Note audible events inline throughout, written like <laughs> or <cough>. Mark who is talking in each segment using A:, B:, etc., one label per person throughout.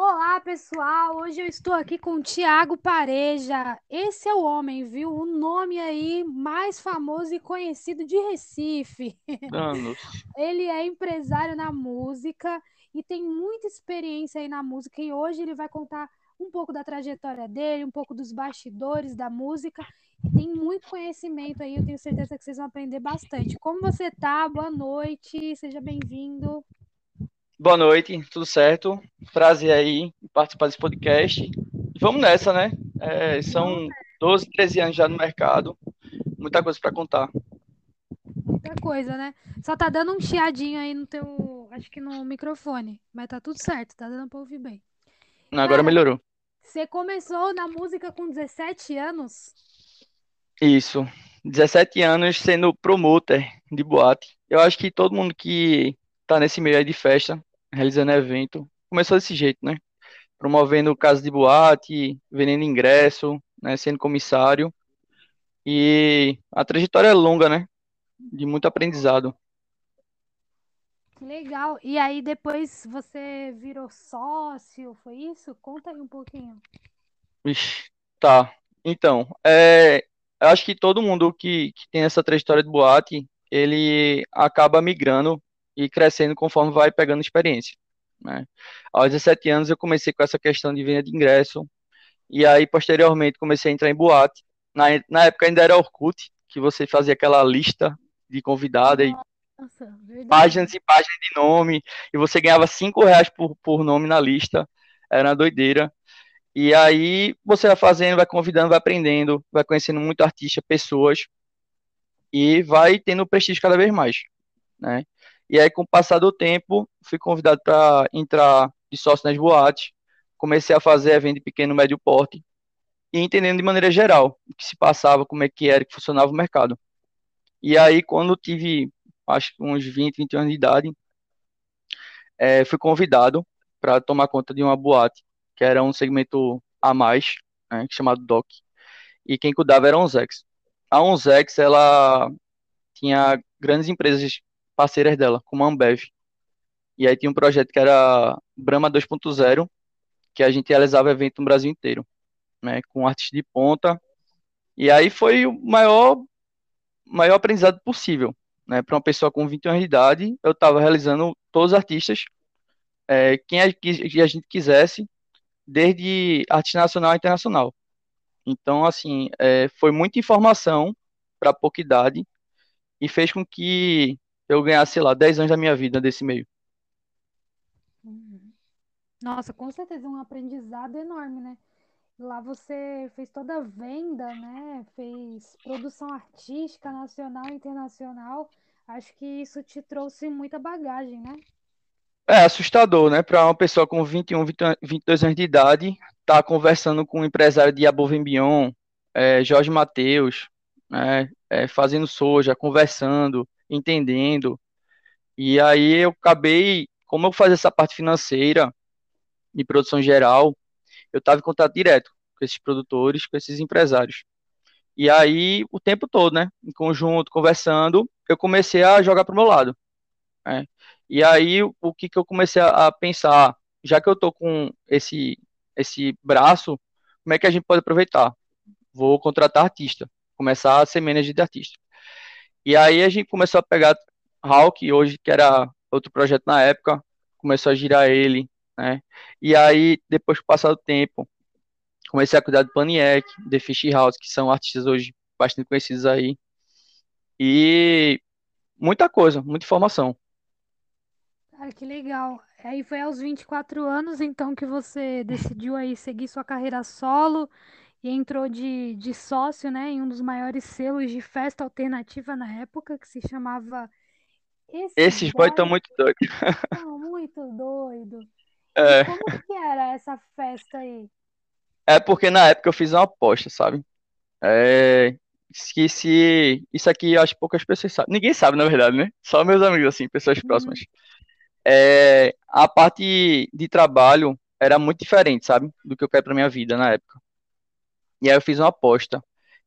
A: Olá, pessoal! Hoje eu estou aqui com o Tiago Pareja. Esse é o homem, viu? O nome aí mais famoso e conhecido de Recife.
B: Anos. <laughs>
A: Ele é empresário na música e tem muita experiência aí na música. E hoje ele vai contar um pouco da trajetória dele, um pouco dos bastidores da música. E tem muito conhecimento aí, eu tenho certeza que vocês vão aprender bastante. Como você tá? Boa noite, seja bem-vindo.
B: Boa noite, tudo certo? Prazer aí em participar desse podcast. Vamos nessa, né? É, são 12, 13 anos já no mercado, muita coisa para contar.
A: Muita coisa, né? Só tá dando um chiadinho aí no teu, acho que no microfone, mas tá tudo certo, tá dando pra ouvir bem.
B: Agora
A: Cara,
B: melhorou.
A: você começou na música com 17 anos?
B: Isso, 17 anos sendo promoter de boate. Eu acho que todo mundo que tá nesse meio aí de festa, realizando evento, começou desse jeito, né? Promovendo casa de boate, vendendo ingresso, né? Sendo comissário. E a trajetória é longa, né? De muito aprendizado.
A: Legal. E aí depois você virou sócio, foi isso? Conta aí um pouquinho.
B: Ixi, tá. Então, é, eu acho que todo mundo que, que tem essa trajetória de boate, ele acaba migrando e crescendo conforme vai pegando experiência, né? Aos 17 anos eu comecei com essa questão de venda de ingresso, e aí posteriormente comecei a entrar em boate. Na, na época ainda era Orkut, que você fazia aquela lista de convidada e
A: Nossa,
B: páginas e páginas de nome, e você ganhava 5 reais por, por nome na lista, era uma doideira. E aí você vai fazendo, vai convidando, vai aprendendo, vai conhecendo muito artista, pessoas, e vai tendo prestígio cada vez mais, né? E aí, com o passar do tempo, fui convidado para entrar de sócio nas boates, comecei a fazer evento de pequeno e médio porte, e entendendo de maneira geral o que se passava, como é que era, que funcionava o mercado. E aí, quando tive, acho que uns 20, 21 anos de idade, é, fui convidado para tomar conta de uma boate, que era um segmento a mais, né, chamado DOC, e quem cuidava era a Onzex. A Onzex, ela tinha grandes empresas parceiras dela, como a Ambev. E aí tinha um projeto que era Brahma 2.0, que a gente realizava evento no Brasil inteiro, né, com artistas de ponta. E aí foi o maior, maior aprendizado possível, né, para uma pessoa com 21 anos de idade. Eu estava realizando todos os artistas, é, quem a, que a gente quisesse, desde arte nacional e internacional. Então, assim, é, foi muita informação para pouca idade e fez com que eu ganhasse, sei lá, 10 anos da minha vida desse meio.
A: Uhum. Nossa, com certeza é um aprendizado enorme, né? Lá você fez toda a venda, né? Fez produção artística nacional e internacional. Acho que isso te trouxe muita bagagem, né?
B: É assustador, né? Para uma pessoa com 21, 20 22 anos de idade, estar tá conversando com um empresário de Abovembion, é, Jorge Mateus, né? É, fazendo soja, conversando, entendendo. E aí eu acabei, como eu fazia essa parte financeira e produção geral, eu estava em contato direto com esses produtores, com esses empresários. E aí, o tempo todo, né, em conjunto, conversando, eu comecei a jogar para o meu lado. Né? E aí, o que, que eu comecei a, pensar? Já que eu tô com esse, esse braço, como é que a gente pode aproveitar? Vou contratar artista, começar a ser manager de artista. E aí a gente começou a pegar Hawk, hoje, que era outro projeto na época, começou a girar ele, né? E aí, depois do passar do tempo, comecei a cuidar do Paniec, The Fish House, que são artistas hoje bastante conhecidos aí. E muita coisa, muita informação.
A: Cara, que legal. Aí foi aos 24 anos, então, que você decidiu aí seguir sua carreira solo e entrou de, de sócio, né, em um dos maiores selos de festa alternativa na época, que se chamava Esses
B: Esses boys estão muito doidos.
A: São Muito Doido. <laughs> E
B: É,
A: como que era essa festa aí?
B: é porque na época eu fiz uma aposta, sabe? É, esqueci. Isso aqui acho que poucas pessoas sabem. Ninguém sabe, na verdade, né? Só meus amigos, assim, pessoas próximas.
A: Uhum.
B: É, a parte de trabalho era muito diferente, sabe? Do que eu quero pra minha vida na época. E aí eu fiz uma aposta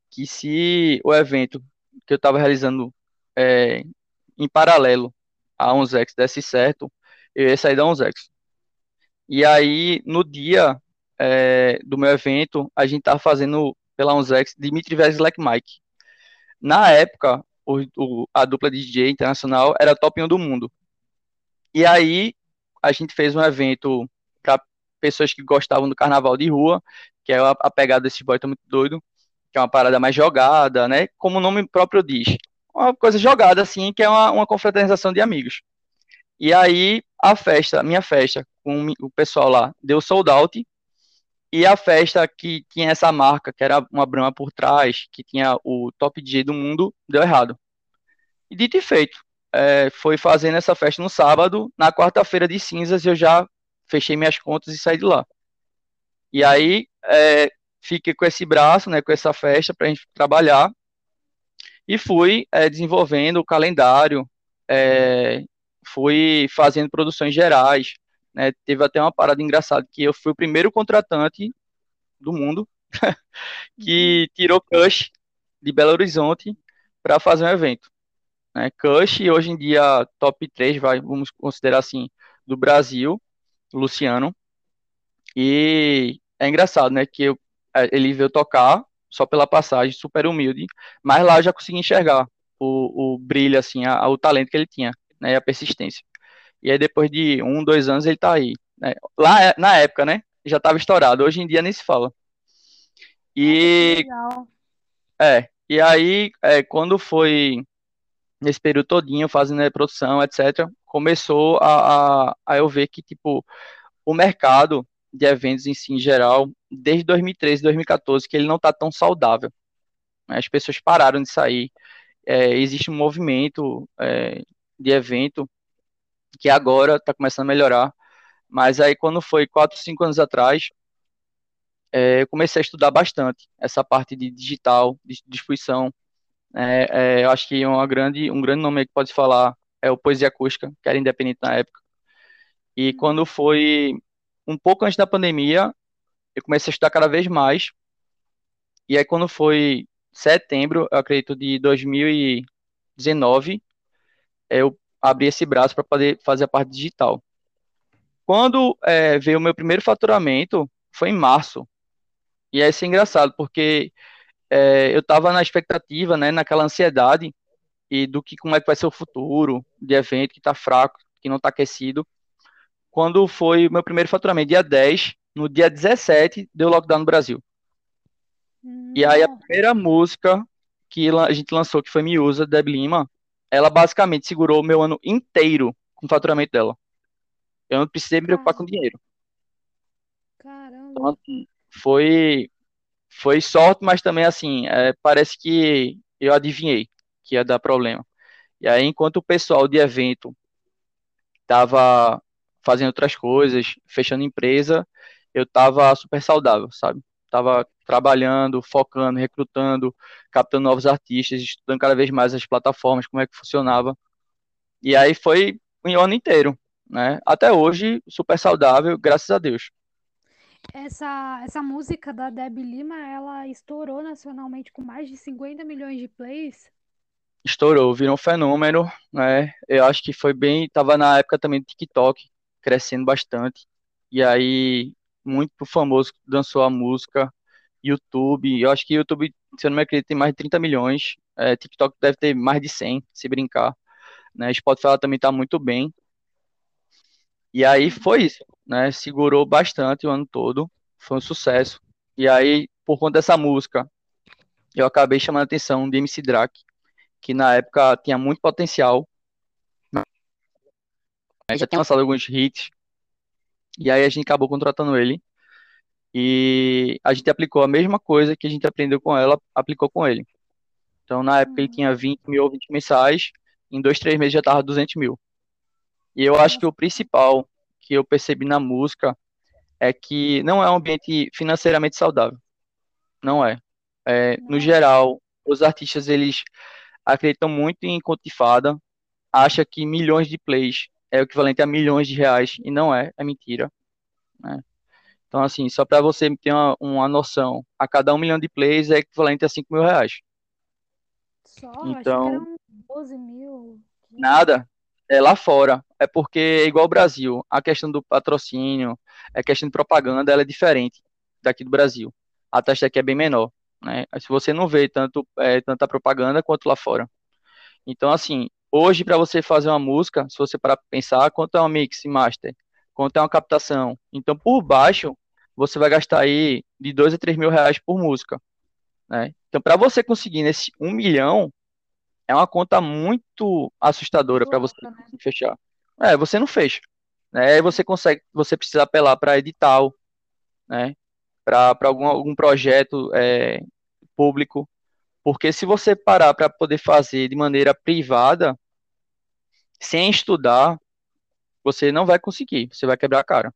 B: que se o evento que eu estava realizando é, em paralelo a Onzex desse certo, eu ia sair da Onzex. E aí, no dia é, do meu evento, a gente tava fazendo pela Unzex Dimitri vs Black Mike. Na época, o, o, a dupla DJ internacional era top 1 do mundo. E aí, a gente fez um evento pessoas que gostavam do carnaval de rua, que é a, a pegada desse boy tá muito doido, que é uma parada mais jogada, né? Como o nome próprio diz. Uma coisa jogada, assim, que é uma, uma confraternização de amigos. E aí, a festa, minha festa, com o pessoal lá, deu sold out. E a festa que tinha essa marca, que era uma brama por trás, que tinha o top DJ do mundo, deu errado. E dito e feito, é, foi fazendo essa festa no sábado, na quarta-feira de cinzas eu já fechei minhas contas e saí de lá. E aí é, fiquei com esse braço, né, com essa festa para a gente trabalhar e fui é, desenvolvendo o calendário, é, fui fazendo produções gerais, né, teve até uma parada engraçada que eu fui o primeiro contratante do mundo <laughs> que tirou Cush de Belo Horizonte para fazer um evento. Né, Cush, hoje em dia, top 3, vai, vamos considerar assim, do Brasil, Luciano. E é engraçado, né, que eu, é, ele veio tocar só pela passagem, super humilde, mas lá eu já consegui enxergar o, o brilho, assim, a, o talento que ele tinha, né, a persistência. E aí depois de um, dois anos ele tá aí. Né? Lá, é, na época, né, já estava estourado, hoje em dia nem se fala. E... É, e aí, é, quando foi nesse período todinho, fazendo produção, etc., começou a, a, a eu ver que, tipo, o mercado de eventos em si, em geral, desde 2013, 2014, que ele não está tão saudável. As pessoas pararam de sair. É, existe um movimento é, de evento que agora está começando a melhorar. Mas aí, quando foi 4, 5 anos atrás, é, eu comecei a estudar bastante essa parte de digital, de distribuição. É, é, eu acho que uma grande, um grande nome que pode falar é o Poesia Acústica, que era independente na época. E quando foi um pouco antes da pandemia, eu comecei a estudar cada vez mais. E aí, quando foi setembro, eu acredito, de 2019, eu abri esse braço para poder fazer a parte digital. Quando é, veio o meu primeiro faturamento, foi em março. E aí, isso é engraçado, porque é, eu estava na expectativa, né, naquela ansiedade, e do que como é que vai ser o futuro de evento que está fraco, que não está aquecido quando foi o meu primeiro faturamento, dia 10, no dia 17 deu lockdown no Brasil. Hum. E aí a primeira música que a gente lançou, que foi Miúza, Deb Lima, ela basicamente segurou o meu ano inteiro com o faturamento dela. Eu não precisei me preocupar com dinheiro.
A: Caramba.
B: Então, assim, foi, foi sorte, mas também, assim, é, parece que eu adivinhei que ia dar problema. E aí, enquanto o pessoal de evento tava fazendo outras coisas, fechando empresa, eu tava super saudável, sabe? Tava trabalhando, focando, recrutando, captando novos artistas, estudando cada vez mais as plataformas, como é que funcionava. E aí foi um ano inteiro, né? Até hoje, super saudável, graças a Deus.
A: Essa, essa música da Debbie Lima, ela estourou nacionalmente com mais de 50 milhões de plays.
B: Estourou, virou um fenômeno, né? Eu acho que foi bem, tava na época também do TikTok, crescendo bastante. E aí, muito famoso dançou a música, YouTube, eu acho que YouTube, se eu não me acredito, tem mais de 30 milhões, é, TikTok deve ter mais de 100, se brincar, né, Spotify também tá muito bem, e aí foi isso, né, segurou bastante o ano todo, foi um sucesso, e aí, por conta dessa música, eu acabei chamando a atenção de MC Drake, que na época tinha muito potencial, já tinha lançado alguns hits. E aí a gente acabou contratando ele. E a gente aplicou a mesma coisa que a gente aprendeu com ela, aplicou com ele. Então, na época, ele tinha 20 mil ou 20 mensais. Em dois, três meses já tava 200 mil. E eu acho que o principal que eu percebi na música é que não é um ambiente financeiramente saudável. Não é. é no geral, os artistas, eles acreditam muito em conto de fada, acha que milhões de plays é o equivalente a milhões de reais, e não é, é mentira. Né? Então, assim, só para você ter uma, uma noção, a cada um milhão de plays é equivalente a 5 mil reais.
A: Só? Então, Achei que eram 12 mil.
B: Nada. É lá fora. É porque é igual o Brasil, a questão do patrocínio, a questão de propaganda, ela é diferente daqui do Brasil. A taxa aqui é bem menor, né? Se você não vê tanto é, tanta propaganda quanto lá fora. Então, assim, hoje para você fazer uma música, se você parar para pensar, quanto é uma mix e master, quanto é uma captação. Então, por baixo, você vai gastar aí de dois a três mil reais por música. Né? Então, para você conseguir nesse um milhão, é uma conta muito assustadora para você né? fechar. É, você não fecha. Né? Aí você consegue, você precisa apelar para edital, né? Para algum, algum projeto é, público. Porque se você parar para poder fazer de maneira privada, sem estudar, você não vai conseguir, você vai quebrar a cara.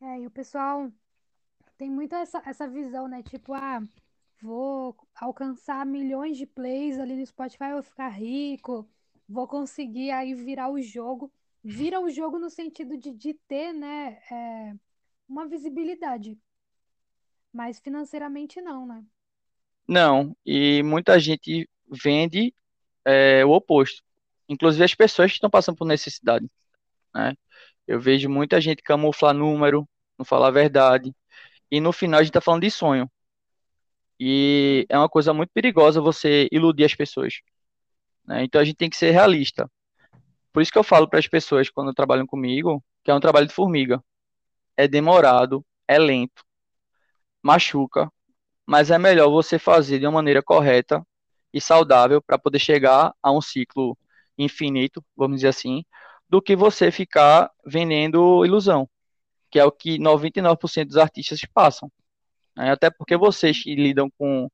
A: É, e o pessoal tem muito essa, essa visão, né? Tipo, ah, vou alcançar milhões de plays ali no Spotify, vou ficar rico, vou conseguir aí virar o jogo. Vira o jogo no sentido de, de ter, né, é, uma visibilidade. Mas financeiramente não, né?
B: Não, e muita gente vende é, o oposto. Inclusive as pessoas que estão passando por necessidade. Né? Eu vejo muita gente camuflar número, não falar a verdade. E no final a gente está falando de sonho. E é uma coisa muito perigosa você iludir as pessoas. Né? Então a gente tem que ser realista. Por isso que eu falo para as pessoas quando trabalham comigo que é um trabalho de formiga. É demorado, é lento, machuca, mas é melhor você fazer de uma maneira correta e saudável para poder chegar a um ciclo infinito, vamos dizer assim, do que você ficar vendendo ilusão, que é o que 99% dos artistas passam. Né? Até porque vocês que lidam com,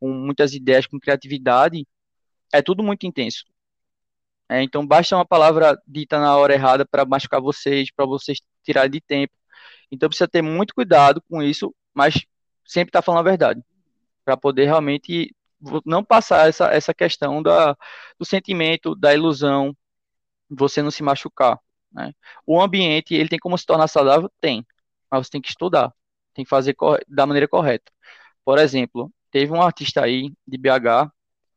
B: com muitas ideias, com criatividade, é tudo muito intenso. É, então basta uma palavra dita na hora errada para machucar vocês, para vocês tirar de tempo. Então precisa ter muito cuidado com isso, mas sempre estar tá falando a verdade, para poder realmente não passar essa, essa questão da, do sentimento, da ilusão, você não se machucar. Né? O ambiente, ele tem como se tornar saudável? Tem, mas você tem que estudar tem que fazer da maneira correta. Por exemplo, teve um artista aí de BH,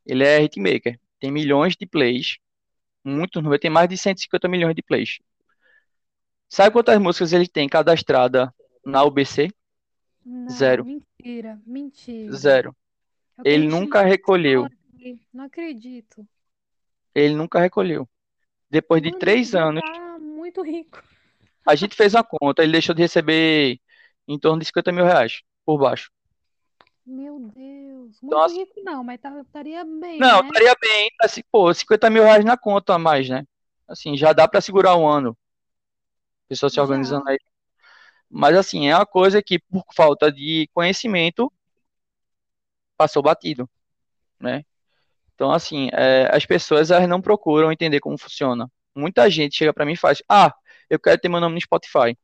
B: ele é hitmaker, tem milhões de plays, muito, tem mais de 150 milhões de plays. Sabe quantas músicas ele tem cadastrada na UBC?
A: Não, Zero. Mentira, mentira.
B: Zero. Ele nunca recolheu.
A: Não acredito.
B: Ele nunca recolheu. Depois de Mano, três anos.
A: Tá muito rico.
B: A gente fez uma conta, ele deixou de receber em torno de 50 mil reais por baixo.
A: Meu Deus, muito então, assim, rico não, mas tá, estaria bem,
B: Não,
A: né?
B: estaria bem, assim, pô, 50 mil reais na conta a mais, né? Assim, já dá para segurar um ano. Pessoa se organizando já. aí. Mas assim, é uma coisa que por falta de conhecimento passou batido, né? Então, assim, é, as pessoas elas não procuram entender como funciona. Muita gente chega para mim e faz, ah, eu quero ter meu nome no Spotify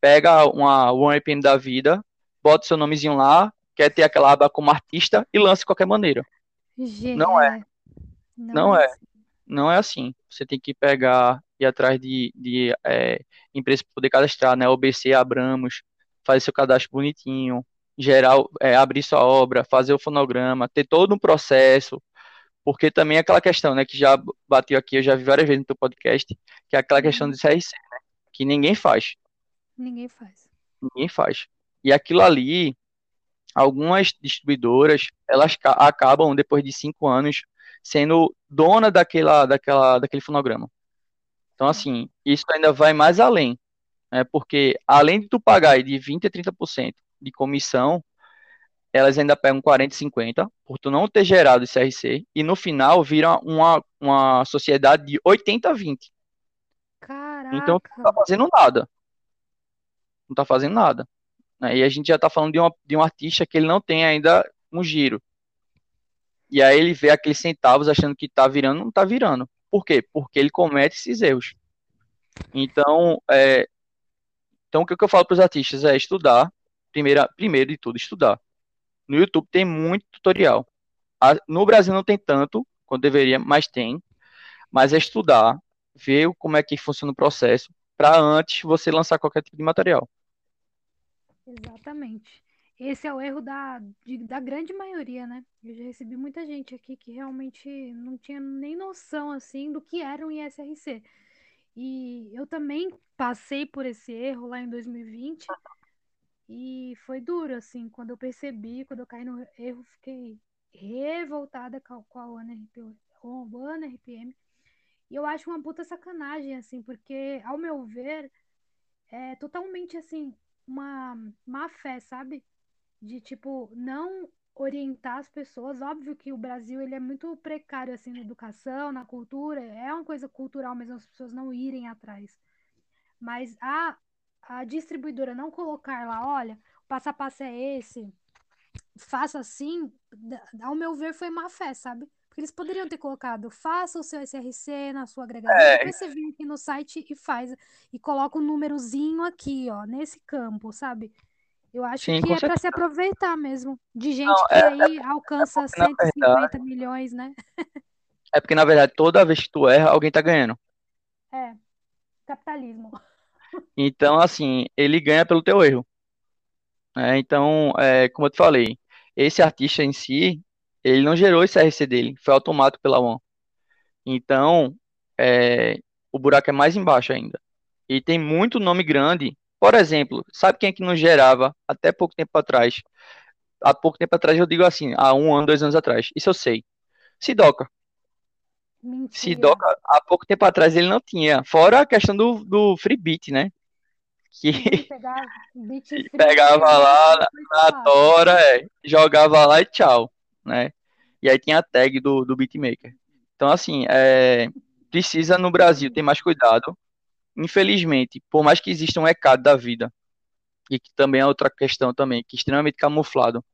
B: pega uma OneAPN da vida, bota seu nomezinho lá, quer ter aquela aba como artista e lança de qualquer maneira.
A: Gente,
B: não é. Não, não é. é. Não é assim. Você tem que pegar e ir atrás de, de é, empresas para poder cadastrar, né? OBC, Abramos, fazer seu cadastro bonitinho, gerar, é, abrir sua obra, fazer o fonograma, ter todo um processo, porque também é aquela questão, né, que já bateu aqui, eu já vi várias vezes no teu podcast, que é aquela questão do CRC, né, que ninguém faz.
A: Ninguém faz.
B: Ninguém faz. E aquilo ali, algumas distribuidoras, elas acabam, depois de cinco anos, sendo dona daquela, daquela, daquele fonograma. Então, assim, isso ainda vai mais além. Né? Porque, além de tu pagar de 20% a 30% de comissão, elas ainda pegam 40% e 50% por tu não ter gerado esse CRC, e no final vira uma, uma sociedade de 80% a 20%.
A: Caraca.
B: Então, tu não tá fazendo nada não está fazendo nada. Né? E a gente já está falando de, uma, de um artista que ele não tem ainda um giro. E aí ele vê aqueles centavos achando que está virando, não está virando. Por quê? Porque ele comete esses erros. Então, é, então o que, eu falo para os artistas é estudar, primeira, primeiro de tudo, estudar. No YouTube tem muito tutorial. No Brasil não tem tanto, quanto deveria, mas tem. Mas é estudar, ver como é que funciona o processo, para antes você lançar qualquer tipo de material.
A: Exatamente. esse é o erro da, de, da grande maioria, né? Eu já recebi muita gente aqui que realmente não tinha nem noção, assim, do que era um ISRC. E eu também passei por esse erro lá em 2020 e foi duro, assim, quando eu percebi, quando eu caí no erro, fiquei revoltada com a, com a ONE RPM. E eu acho uma puta sacanagem, assim, porque, ao meu ver, é totalmente, assim, uma má fé, sabe? De, tipo, não orientar as pessoas. Óbvio que o Brasil, ele é muito precário, assim, na educação, na cultura. É uma coisa cultural mesmo, as pessoas não irem atrás. Mas a, a distribuidora não colocar lá, olha, o passo a passo é esse, faça assim, ao meu ver, foi má fé, sabe? Porque eles poderiam ter colocado, faça o seu SRC na sua agregadora, é. depois você vem aqui no site e faz, e coloca um númerozinho aqui, ó, nesse campo, sabe? Eu acho Sim, que é para se aproveitar mesmo, de gente Não, que é, aí é, alcança é 150 verdade, milhões, né?
B: é porque, na verdade, toda vez que tu erra, alguém tá ganhando.
A: É, capitalismo.
B: Então, assim, ele ganha pelo teu erro. É, então, é, como eu te falei, esse artista em si, ele não gerou esse RC dele, foi automático pela One. Então, é, o buraco é mais embaixo ainda. E tem muito nome grande. Por exemplo, sabe quem é que não gerava até pouco tempo atrás? Há pouco tempo atrás, eu digo assim, há um ano, dois anos atrás. Isso eu sei. Sidoca. Mentira. Sidoca, há pouco tempo atrás ele não tinha. Fora a questão do, do free beat, né? <laughs> Que pegava, pegava lá na tora, é, jogava lá e tchau, né? E aí tinha a tag do, do beatmaker. Então, assim, é, precisa no Brasil ter mais cuidado. Infelizmente, por mais que exista um ECAD da vida, e que também é outra questão também, que é extremamente camuflado,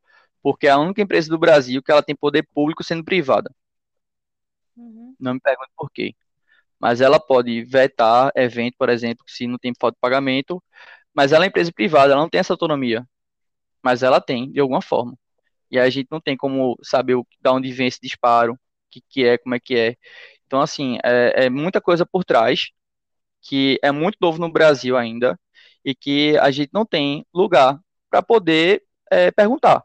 B: porque é a única empresa do Brasil que ela tem poder público sendo privada. Uhum. Não me pergunte por quê. Mas ela pode vetar evento, por exemplo, se não tem falta de pagamento, mas ela é empresa privada, ela não tem essa autonomia. Mas ela tem, de alguma forma. E a gente não tem como saber da onde vem esse disparo, o que, que é, como é que é. Então, assim, é, é muita coisa por trás, que é muito novo no Brasil ainda, e que a gente não tem lugar para poder é, perguntar,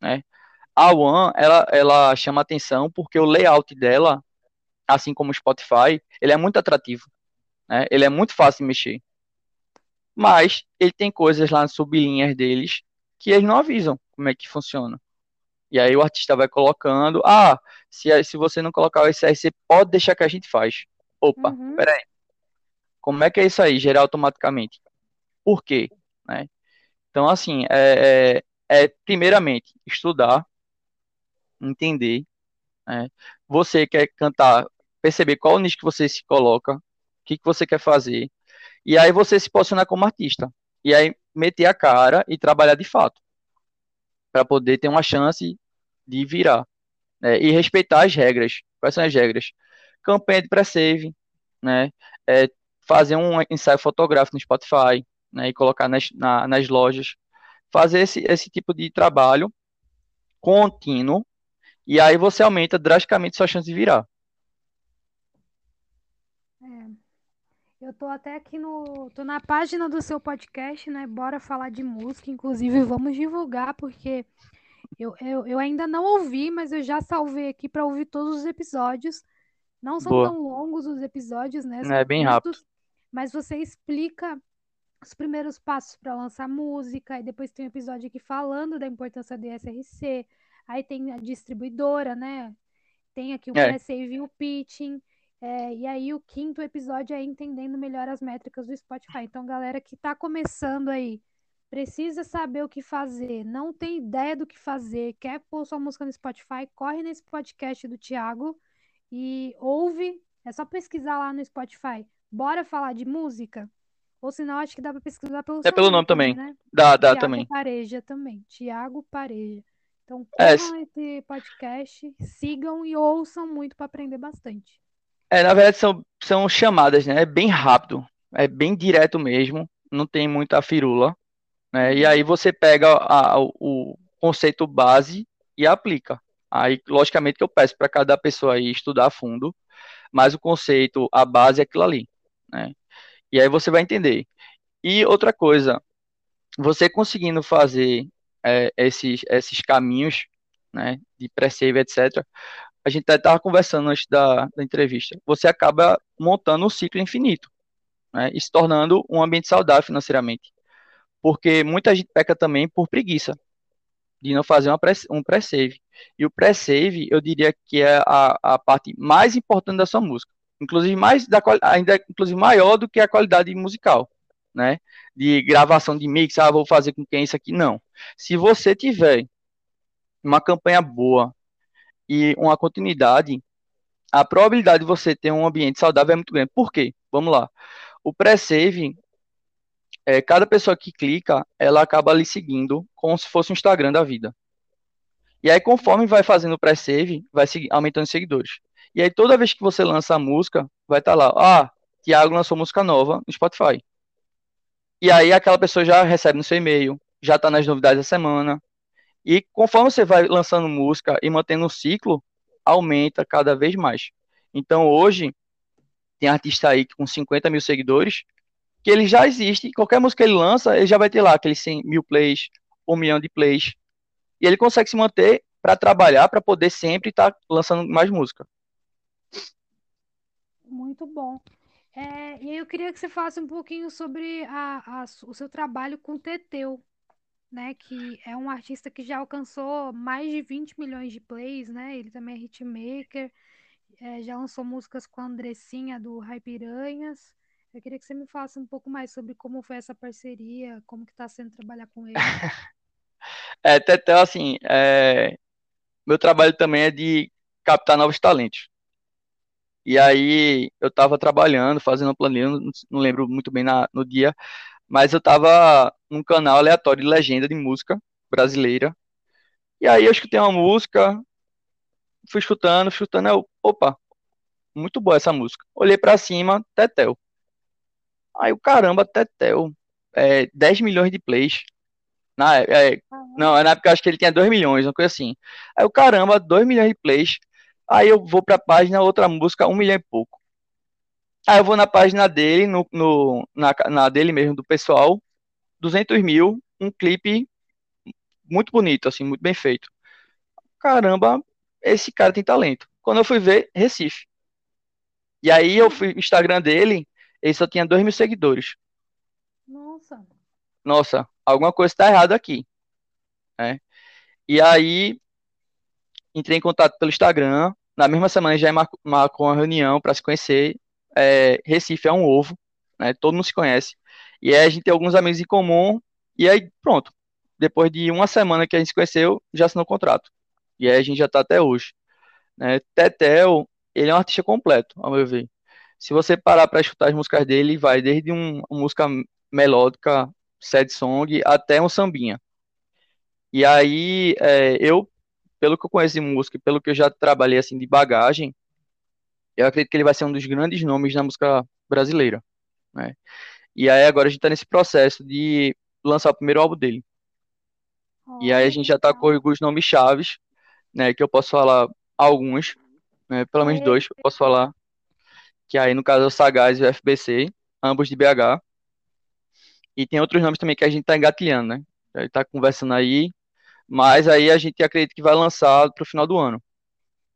B: né? A One, ela, ela chama atenção porque o layout dela, assim como o Spotify, ele é muito atrativo, né? Ele é muito fácil de mexer. Mas ele tem coisas lá nas sublinhas deles que eles não avisam como é que funciona. E aí o artista vai colocando, ah, se, se você não colocar o SRC, pode deixar que a gente faz. Opa, uhum. peraí. Como é que é isso aí, gerar automaticamente? Por quê? Né? Então, assim, é, é, é primeiramente estudar, entender. Né? Você quer cantar, perceber qual o nicho que você se coloca, o que, que você quer fazer, e aí você se posicionar como artista. E aí meter a cara e trabalhar de fato. Para poder ter uma chance de virar. Né? E respeitar as regras. Quais são as regras? Campanha de pré-save, né? É, fazer um ensaio fotográfico no Spotify, né? E colocar nas, na, nas lojas. Fazer esse, esse tipo de trabalho contínuo e aí você aumenta drasticamente sua chance de virar.
A: Eu tô até aqui no. tô na página do seu podcast, né? Bora falar de música. Inclusive, vamos divulgar, porque eu, eu, eu ainda não ouvi, mas eu já salvei aqui para ouvir todos os episódios. Não são Boa. tão longos os episódios, né?
B: São é bem curtos, rápido.
A: Mas você explica os primeiros passos para lançar música, e depois tem um episódio aqui falando da importância do SRC, Aí tem a distribuidora, né? Tem aqui o é. pré-save e o pitching. É, e aí o quinto episódio é entendendo melhor as métricas do Spotify. Então, galera que está começando aí, precisa saber o que fazer, não tem ideia do que fazer, quer pôr sua música no Spotify, corre nesse podcast do Thiago e ouve. É só pesquisar lá no Spotify. Bora falar de música? Ou senão, acho que dá para pesquisar pelo
B: É pelo nome também. Né? Dá, dá
A: Thiago
B: também.
A: Pareja também. Thiago Pareja. Então, corram é, esse podcast, sigam e ouçam muito para aprender bastante.
B: É, na verdade, são, são chamadas, né? É bem rápido, é bem direto mesmo, não tem muita firula. Né? E aí você pega a, a, o conceito base e aplica. Aí, logicamente, que eu peço para cada pessoa aí estudar a fundo, mas o conceito, a base é aquilo ali. Né? E aí você vai entender. E outra coisa, você conseguindo fazer é, esses, esses caminhos, né, de pré-save, etc., a gente estava conversando antes da, da entrevista, você acaba montando um ciclo infinito, né, e se tornando um ambiente saudável financeiramente. Porque muita gente peca também por preguiça, de não fazer pré, um pré-save. E o pré-save, eu diria que é a, a parte mais importante da sua música. Inclusive, mais da, ainda inclusive maior do que a qualidade musical, né? De gravação de mix, ah, vou fazer com quem isso aqui. Não. Se você tiver uma campanha boa e uma continuidade, a probabilidade de você ter um ambiente saudável é muito grande. Por quê? Vamos lá. O pré-save, é, cada pessoa que clica, ela acaba lhe seguindo como se fosse um Instagram da vida. E aí, conforme vai fazendo o pré-save, vai aumentando os seguidores. E aí, toda vez que você lança a música, vai estar tá lá, ah, Tiago lançou música nova no Spotify. E aí, aquela pessoa já recebe no seu e-mail, já está nas novidades da semana. E conforme você vai lançando música e mantendo o ciclo, aumenta cada vez mais. Então, hoje, tem artista aí com 50 mil seguidores que ele já existe, qualquer música que ele lança, ele já vai ter lá aqueles 100 mil plays, um milhão de plays, e ele consegue se manter para trabalhar, para poder sempre estar tá lançando mais música.
A: Muito bom. É, e eu queria que você falasse um pouquinho sobre a, a, o seu trabalho com o Teteu, né? Que é um artista que já alcançou mais de 20 milhões de plays, né? Ele também é hitmaker, é, já lançou músicas com a Andressinha do Raipiranhas. Eu queria que você me falasse um pouco mais sobre como foi essa parceria, como que está sendo trabalhar com ele. <laughs>
B: é, Tetel, assim, é... meu trabalho também é de captar novos talentos. E aí eu estava trabalhando, fazendo planilha, não, não lembro muito bem na, no dia, mas eu estava num canal aleatório de legenda de música brasileira. E aí eu escutei uma música, fui escutando, escutando, eu, opa, muito boa essa música. Olhei para cima, Tetel. Aí o caramba, Tetel, é, 10 milhões de plays. Na, é, não, na época eu acho que ele tinha 2 milhões, uma coisa assim. Aí o caramba, 2 milhões de plays. Aí eu vou pra página, outra música, 1 um milhão e pouco. Aí eu vou na página dele, no, no na, na, dele mesmo, do pessoal, 200 mil, um clipe muito bonito, assim, muito bem feito. Caramba, esse cara tem talento. Quando eu fui ver, Recife. E aí eu fui no Instagram dele, ele só tinha 2 mil seguidores.
A: Nossa.
B: Nossa, alguma coisa está errada aqui. Né? E aí, entrei em contato pelo Instagram. Na mesma semana já marcou uma reunião para se conhecer. É, Recife é um ovo, né? todo mundo se conhece. E aí a gente tem alguns amigos em comum. E aí, pronto. Depois de uma semana que a gente se conheceu, já assinou o contrato. E aí a gente já está até hoje. Né? Tetel, ele é um artista completo, ao meu ver. Se você parar para escutar as músicas dele, vai desde um, uma música melódica, sad song, até um sambinha. E aí, é, eu, pelo que eu conheço de música, pelo que eu já trabalhei assim de bagagem, eu acredito que ele vai ser um dos grandes nomes na música brasileira, né? E aí agora a gente está nesse processo de lançar o primeiro álbum dele. Oh, e aí a gente já está com alguns nomes chaves, né? Que eu posso falar alguns, né, pelo menos dois, eu posso falar que aí no caso é o Sagaz e o FBC, ambos de BH. E tem outros nomes também que a gente está engatilhando, né? A gente está conversando aí, mas aí a gente acredita que vai lançar para o final do ano.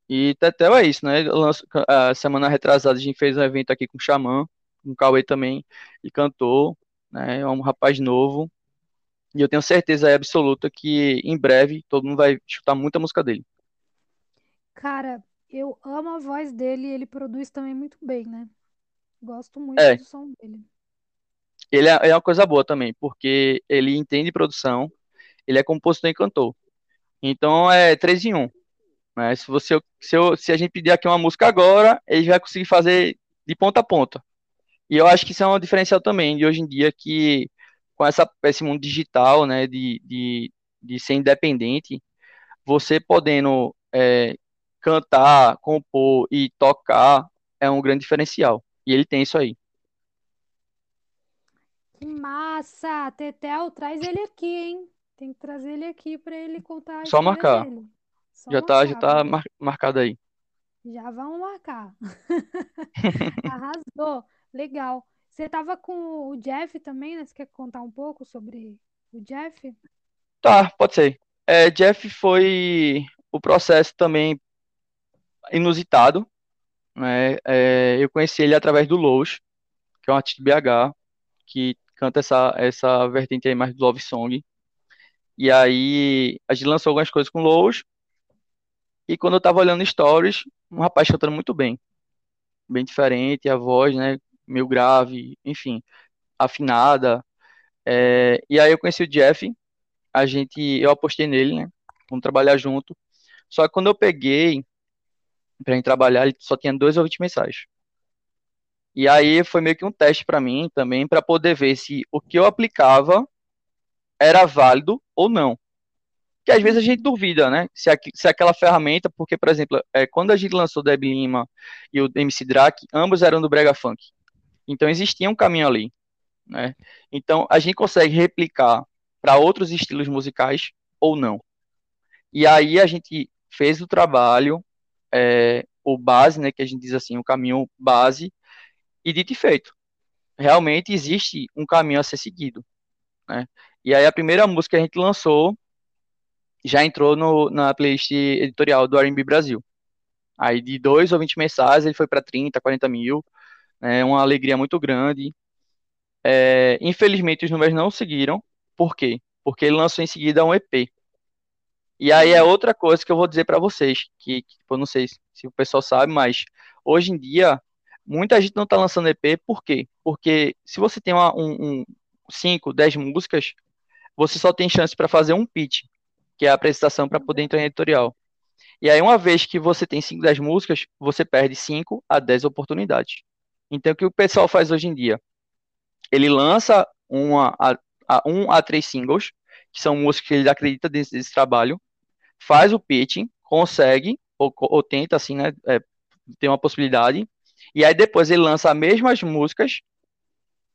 B: E Tetel é isso, né? Lanço, a semana retrasada a gente fez um evento aqui com o Xamã, com o Cauê também, e cantou, né? É um rapaz novo. E eu tenho certeza absoluta que em breve todo mundo vai escutar muita música dele.
A: Cara, eu amo a voz dele e ele produz também muito bem, né? Gosto muito É, do som dele.
B: ele é, é uma coisa boa também, porque ele entende produção, ele é compositor e cantor. Então é três em um. Né? Se você, se, eu- se a gente pedir aqui uma música agora, ele vai conseguir fazer de ponta a ponta. E eu acho que isso é um diferencial também de hoje em dia que com essa, esse mundo digital, né, de, de, de ser independente, você podendo é, cantar, compor e tocar é um grande diferencial. E ele tem isso aí.
A: Que massa! Tetel, traz ele aqui, hein? Tem que trazer ele aqui para ele contar
B: Só marcar. dele. Só já tá, já tá mar marcado aí.
A: Já vamos marcar. <laughs> Arrasou. Legal. Você tava com o Jeff também, né? Você quer contar um pouco sobre o Jeff?
B: Tá, pode ser. É, Jeff foi o processo também inusitado, né? É, eu conheci ele através do Lowe's, que é um artista de BH, que canta essa, essa vertente aí mais do Love Song. E aí a gente lançou algumas coisas com o Lowe's, e quando eu tava olhando stories, um rapaz cantando muito bem. Bem diferente, a voz, né? Meio grave, enfim, afinada. É, e aí eu conheci o Jeff, a gente, eu apostei nele, né? Vamos trabalhar junto. Só que quando eu peguei pra gente trabalhar, ele só tinha dois ou vinte mensagens. E aí foi meio que um teste para mim também, para poder ver se o que eu aplicava era válido ou não que às vezes a gente duvida, né? Se, aqu se aquela ferramenta, porque, por exemplo, é, quando a gente lançou o Deb Lima e o MC Drake, ambos eram do Brega Funk. Então existia um caminho ali, né? Então a gente consegue replicar para outros estilos musicais ou não. E aí a gente fez o trabalho, é, o base, né? Que a gente diz assim, o caminho base, e dito e feito. Realmente existe um caminho a ser seguido, né? E aí a primeira música que a gente lançou já entrou no, na playlist editorial do R&B Brasil. Aí de 2 ou 20 mensagens ele foi para 30, 40 mil, né, uma alegria muito grande. É, infelizmente os números não seguiram, por quê? Porque ele lançou em seguida um EP. E aí é outra coisa que eu vou dizer para vocês, que, que tipo, eu não sei se o pessoal sabe, mas hoje em dia muita gente não está lançando EP, por quê? Porque se você tem uma, um 5, 10 músicas, você só tem chance para fazer um pitch que é a apresentação para poder entrar em editorial. E aí, uma vez que você tem 5, 10 músicas, você perde 5 a 10 oportunidades. Então, o que o pessoal faz hoje em dia? Ele lança uma, a, a, um a três singles, que são músicas que ele acredita desse, desse trabalho, faz o pitching, consegue, ou, ou tenta, assim, né, é, ter uma possibilidade, e aí depois ele lança as mesmas músicas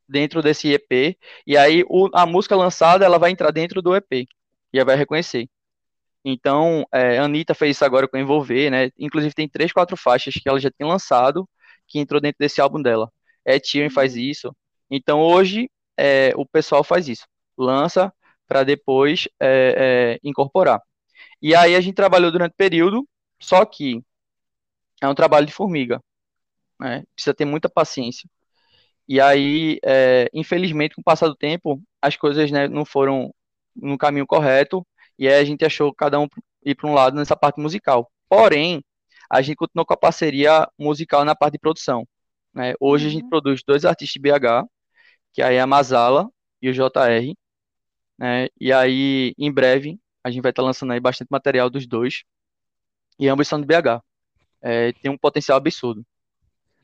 B: dentro desse EP, e aí o, a música lançada, ela vai entrar dentro do EP, e aí vai reconhecer. Então, é, a Anitta fez isso agora com Envolver, né? Inclusive tem três, quatro faixas que ela já tem lançado, que entrou dentro desse álbum dela. É Sheeran faz uhum. isso. Então, hoje, é, o pessoal faz isso. Lança para depois é, é, incorporar. E aí a gente trabalhou durante o período, só que é um trabalho de formiga. Né? Precisa ter muita paciência. E aí, é, infelizmente, com o passar do tempo, as coisas né, não foram no caminho correto e aí a gente achou cada um ir para um lado nessa parte musical. Porém, a gente continuou com a parceria musical na parte de produção. Né? Hoje uhum. a gente uhum. produz dois artistas de BH, que aí é a Mazala e o JR. Né? E aí, em breve, a gente vai estar tá lançando aí bastante material dos dois. E ambos são de BH. É, tem um potencial absurdo.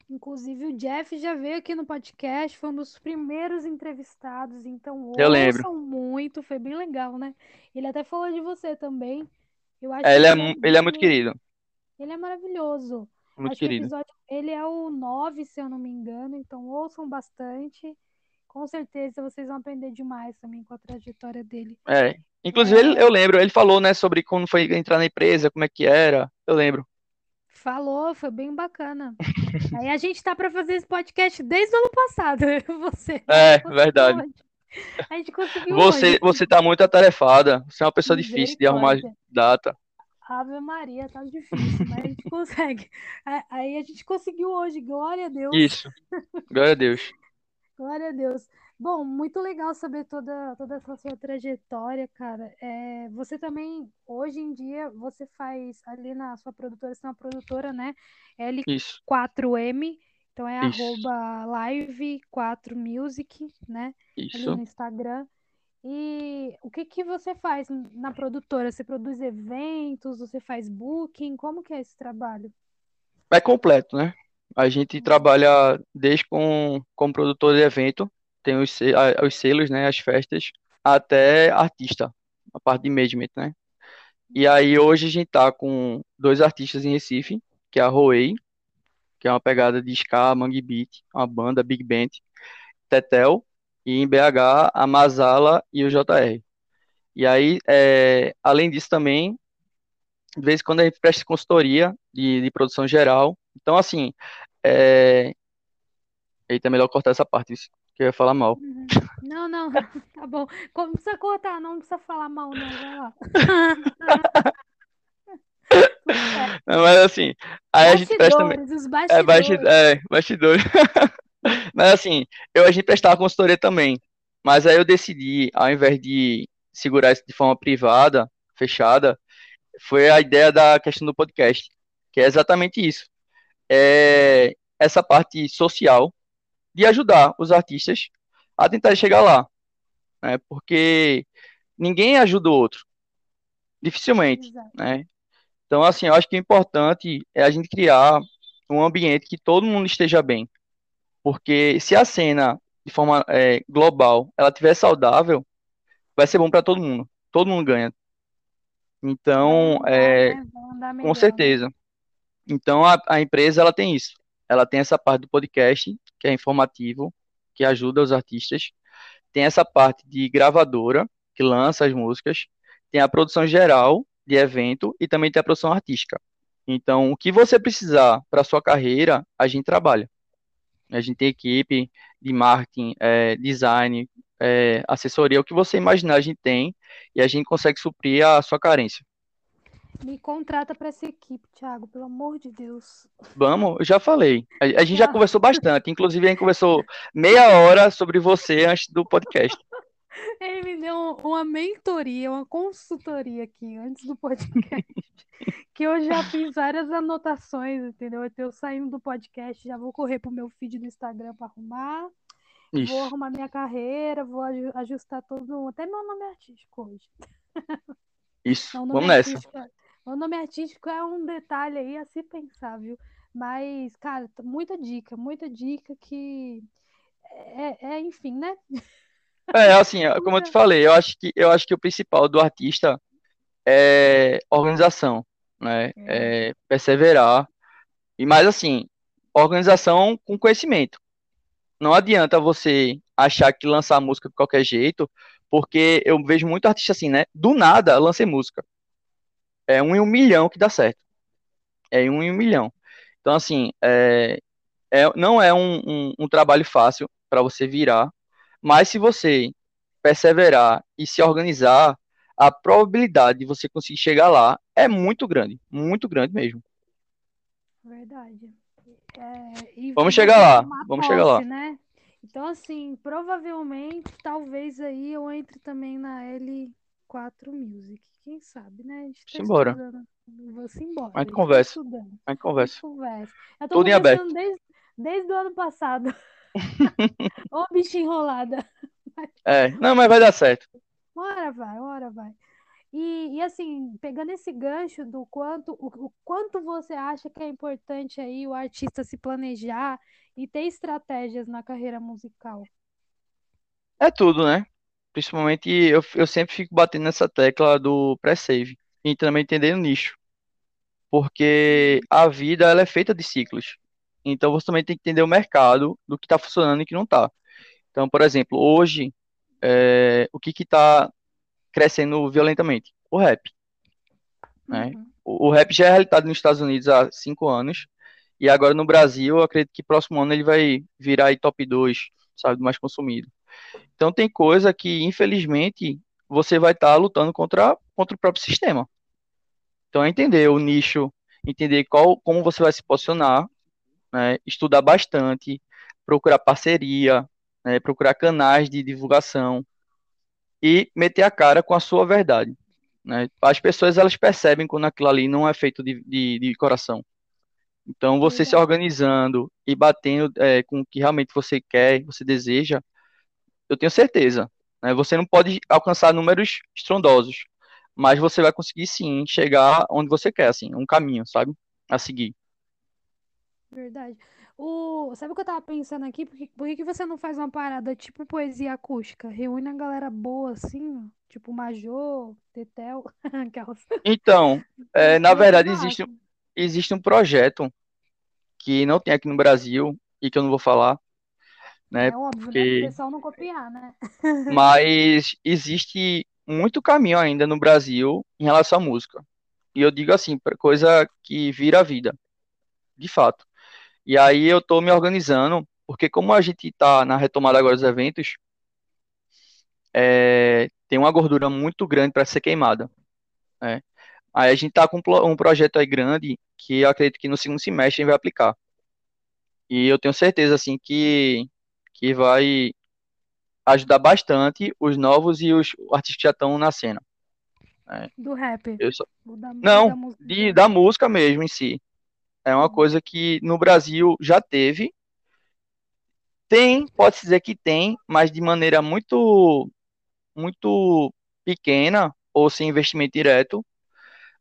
A: Inclusive, o Jeff já veio aqui no podcast, foi um dos primeiros entrevistados, então
B: eu lembro.
A: muito, foi bem legal, né? Ele até falou de você também. Eu acho
B: é, ele, é, ele é muito querido.
A: Ele é maravilhoso.
B: Muito acho querido.
A: Episódio, ele é o 9, se eu não me engano, então ouçam bastante. Com certeza vocês vão aprender demais também com a trajetória dele.
B: É. Inclusive, é... Ele, eu lembro, ele falou, né, sobre como foi entrar na empresa, como é que era. Eu lembro.
A: Falou, foi bem bacana. <laughs> Aí a gente tá para fazer esse podcast desde o ano passado, <laughs> você.
B: É, verdade.
A: Hoje. A gente conseguiu
B: Você,
A: hoje.
B: você tá muito atarefada. Você é uma pessoa difícil de arrumar data.
A: Ave Maria, tá difícil, mas a gente consegue. <laughs> Aí a gente conseguiu hoje, glória a Deus.
B: Isso. Glória a Deus.
A: glória a Deus. Bom, muito legal saber toda, toda essa sua trajetória, cara. É, você também, hoje em dia, você faz ali na sua produtora, você é uma produtora, né? L4M, então é Isso. arroba live4music, né?
B: Isso.
A: Ali no Instagram. E o que que você faz na produtora? Você produz eventos, você faz booking? Como que é esse trabalho?
B: É completo, né? A gente trabalha desde com, como produtor de evento, tem os, os selos, né, as festas, até artista, a parte de management, né? E aí hoje a gente tá com dois artistas em Recife, que é a Roei, que é uma pegada de ska, mangue beat, uma banda big band, Tetel, e em BH a Mazala e o JR. E aí, é, além disso também, de vez em quando a gente presta consultoria de, de produção geral. Então, assim, é... eita, é melhor cortar essa parte. Que eu ia falar mal.
A: Uhum. <laughs> Não, não, <laughs> tá bom. Não precisa cortar, não precisa falar mal, não. Vai lá. <laughs>
B: Não, mas assim, aí a gente presta.
A: Bastidores, os
B: É,
A: bastidores.
B: basti- é, bastidores. Mas assim, eu, a gente prestava consultoria também. Mas aí eu decidi, ao invés de segurar isso de forma privada, fechada, foi a ideia da questão do podcast, que é exatamente isso. É essa parte social de ajudar os artistas a tentar chegar lá, né? Porque ninguém ajuda o outro, dificilmente,
A: Exato.
B: né? Então, assim, eu acho que o importante é a gente criar um ambiente que todo mundo esteja bem. Porque se a cena, de forma é, global, ela estiver saudável, vai ser bom para todo mundo. Todo mundo ganha. Então, é,
A: né?
B: Com certeza. Então, a, a empresa, ela tem isso. Ela tem essa parte do podcast, que é informativo, que ajuda os artistas. Tem essa parte de gravadora, que lança as músicas. Tem a produção geral de evento e também tem a produção artística. Então, o que você precisar para sua carreira, a gente trabalha. A gente tem equipe de marketing, é, design, é, assessoria, o que você imaginar a gente tem e a gente consegue suprir a sua carência.
A: Me contrata para essa equipe, Thiago, pelo amor de Deus.
B: Vamos, eu já falei. A, a gente já
A: Ah.
B: conversou bastante. Inclusive, a gente conversou meia hora sobre você antes do podcast. <laughs>
A: Ele me deu uma mentoria, uma consultoria aqui antes do podcast. <laughs> Que eu já fiz várias anotações, entendeu? Então, eu saindo do podcast, já vou correr pro meu feed do Instagram para arrumar. Vou
B: Isso,
A: arrumar minha carreira, vou aju- ajustar todo, até meu nome artístico hoje.
B: isso.
A: Não,
B: Vamos
A: nome
B: nessa.
A: artístico, é- o nome artístico é um detalhe aí a se pensar, viu? Mas, cara, muita dica, muita dica que é, é, enfim, né?
B: É, assim, <laughs> como eu te falei, eu acho que, eu acho que o principal do artista é organização, né? É perseverar. E mais assim, organização com conhecimento. Não adianta você achar que lançar música de qualquer jeito, porque eu vejo muito artista assim, né? Do nada, lancei música. É um em um milhão que dá certo. É um em um milhão. Então, assim, é, é- não é um, um, um trabalho fácil para você virar, mas se você perseverar e se organizar, a probabilidade de você conseguir chegar lá é muito grande, muito grande mesmo.
A: Verdade. É,
B: Vamos chegar lá, vamos chegar lá.
A: posse, né? Então, assim, provavelmente, talvez aí eu entre também na L4 Music. Quem sabe, né? A gente tá
B: Simbora.
A: estudando. Vou-se embora.
B: A gente
A: tá
B: conversa. A gente conversa.
A: conversa. Eu tô
B: Tudo em aberto.
A: desde, desde o ano passado. <laughs> Ô, bicho enrolada.
B: É, não, mas vai dar certo.
A: Hora vai, hora vai. E, e assim, pegando esse gancho do quanto, o, o quanto você acha que é importante aí o artista se planejar e ter estratégias na carreira musical.
B: É tudo, né? Principalmente eu, eu sempre fico batendo nessa tecla do pré-save e também entender o nicho, porque a vida ela é feita de ciclos. Então você também tem que entender o mercado do que está funcionando e que não está. Então, por exemplo, hoje é, o que que está crescendo violentamente? O rap, né?
A: Uhum.
B: O, o rap já é realidade nos Estados Unidos há cinco anos e agora no Brasil eu acredito que próximo ano ele vai virar aí top 2, sabe, do mais consumido. Então tem coisa que, infelizmente, você vai estar lutando contra, contra o próprio sistema. Então é entender o nicho, entender qual, como você vai se posicionar, né? Estudar bastante, procurar parceria, né? Procurar canais de divulgação e meter a cara com a sua verdade, né? As pessoas elas percebem quando aquilo ali não é feito de, de, de coração. Então você se organizando e batendo é, com o que realmente você quer, você deseja, eu tenho certeza, né? Você não pode alcançar números estrondosos, mas você vai conseguir sim chegar onde você quer, assim, um caminho, sabe? A seguir.
A: Verdade. O, sabe o que eu tava pensando aqui? Por que, por que que você não faz uma parada tipo poesia acústica? Reúne a galera boa assim. Tipo Major, Tetel, <laughs> aquelas.
B: Então, <laughs> é, na
A: ser
B: verdade, existe, existe um projeto que não tem aqui no Brasil e que eu não vou falar, né?
A: É óbvio, né?
B: Porque,
A: pessoal não copiar, né? <laughs>
B: mas existe muito caminho ainda no Brasil em relação à música. E eu digo assim, coisa que vira a vida, de fato. E aí eu tô me organizando Porque como a gente está na retomada agora dos eventos, é, tem uma gordura muito grande para ser queimada. Né? Aí a gente está com um projeto aí grande que eu acredito que no segundo semestre a gente vai aplicar. E eu tenho certeza assim que, que vai ajudar bastante os novos e os artistas que já estão na cena.
A: Né? Do rap.
B: Só... Da, Não, da música. De, da música mesmo em si. É uma uhum. coisa que no Brasil já teve. Tem, pode-se dizer que tem, mas de maneira muito, muito pequena ou sem investimento direto,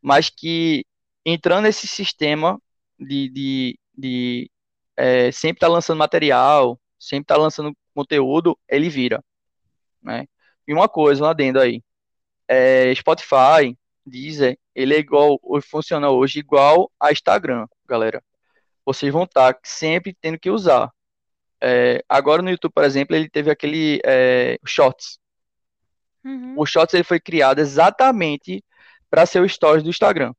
B: mas que entrando nesse sistema de, de, de é, sempre estar tá lançando material, sempre tá lançando conteúdo, ele vira, né? E uma coisa, um adendo aí, é, Spotify, Deezer, ele é igual, funciona hoje igual a Instagram, galera. Vocês vão estar tá sempre tendo que usar. É, agora no YouTube, por exemplo, ele teve aquele é, Shorts. Uhum. O Shorts ele foi criado exatamente para ser o Stories do Instagram.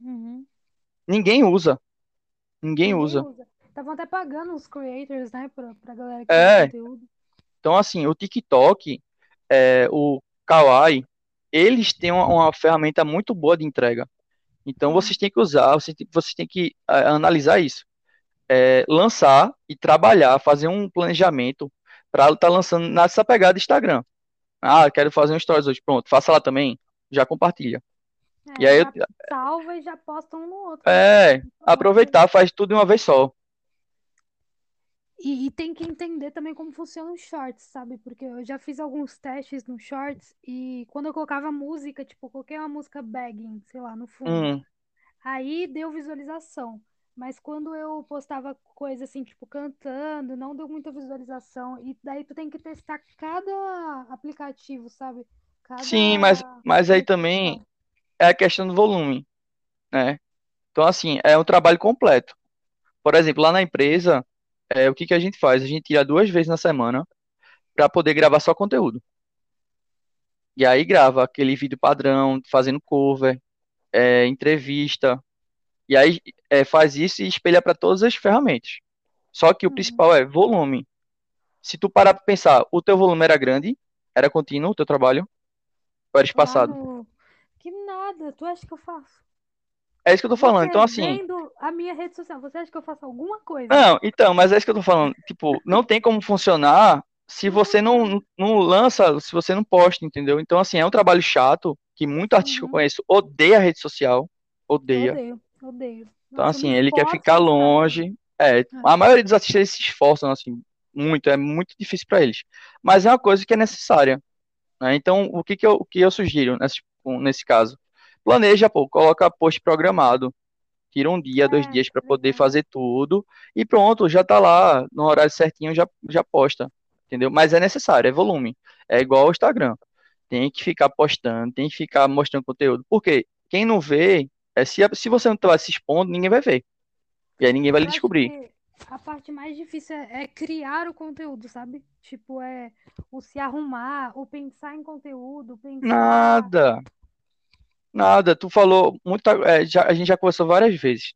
B: Uhum. Ninguém usa. Ninguém, Ninguém usa.
A: Estavam até pagando os creators, né, pra, pra galera
B: que é. conteúdo. Então, assim, o TikTok, é, o Kawaii, eles têm uma, uma, ferramenta muito boa de entrega. Então, vocês têm que usar, vocês têm, vocês têm que uh, analisar isso. É, lançar e trabalhar, fazer um planejamento para estar tá lançando nessa pegada Instagram. Ah, quero fazer um stories hoje. Pronto, faça lá também. Já compartilha.
A: É, e aí eu... salva e já posta um no outro.
B: É, então, aproveitar, faz tudo de uma vez só.
A: E, e, tem que entender também como funciona o shorts, sabe? Porque eu já fiz alguns testes no shorts e quando eu colocava música, tipo, eu coloquei uma música begging, sei lá, no fundo. Hum. Aí deu visualização. Mas quando eu postava coisa assim, tipo, cantando, não deu muita visualização. E daí tu tem que testar cada aplicativo, sabe? Cada
B: Sim, mas, mas aí também é a questão do volume, né? Então, assim, é um trabalho completo. Por exemplo, lá na empresa, é, o que, que a gente faz? A gente tira duas vezes na semana para poder gravar só conteúdo. E aí grava aquele vídeo padrão, fazendo cover, é, entrevista. E aí é, faz isso e espelha para todas as ferramentas. Só que o uhum. principal é volume. Se tu parar para pensar, o teu volume era grande, era contínuo o teu trabalho, ou era espaçado?
A: Claro. Que nada, tu acha que eu faço?
B: É isso que eu tô falando. Então, assim.
A: Vendo a minha rede social, você acha que eu faço alguma coisa?
B: Não, então, mas é isso que eu tô falando. Tipo, não tem como funcionar se você não, não lança, se você não posta, entendeu? Então, assim, é um trabalho chato que muito artista uhum. que eu uhum. conheço odeia a rede social. Odeia.
A: Odeio, odeio.
B: Então, Nossa, assim, ele quer ficar longe. É, a maioria dos artistas eles se esforçam, assim, muito. É muito difícil para eles. Mas é uma coisa que é necessária. Né? Então, o que, que, eu, o que eu sugiro nesse, nesse caso? Planeja, pô, coloca post programado. Tira um dia, dois é, dias para poder fazer tudo e pronto, já tá lá no horário certinho, já, já posta. Entendeu? Mas é necessário, é volume. É igual ao Instagram. Tem que ficar postando, tem que ficar mostrando conteúdo. Porque quem não vê, é, se, se você não estiver se expondo, ninguém vai ver. E aí ninguém vai lhe descobrir.
A: A parte mais difícil é, é, criar o conteúdo, sabe? Tipo, é o se arrumar, o pensar em conteúdo, pensar...
B: Nada. Nada, tu falou muito, é, já, a gente já conversou várias vezes.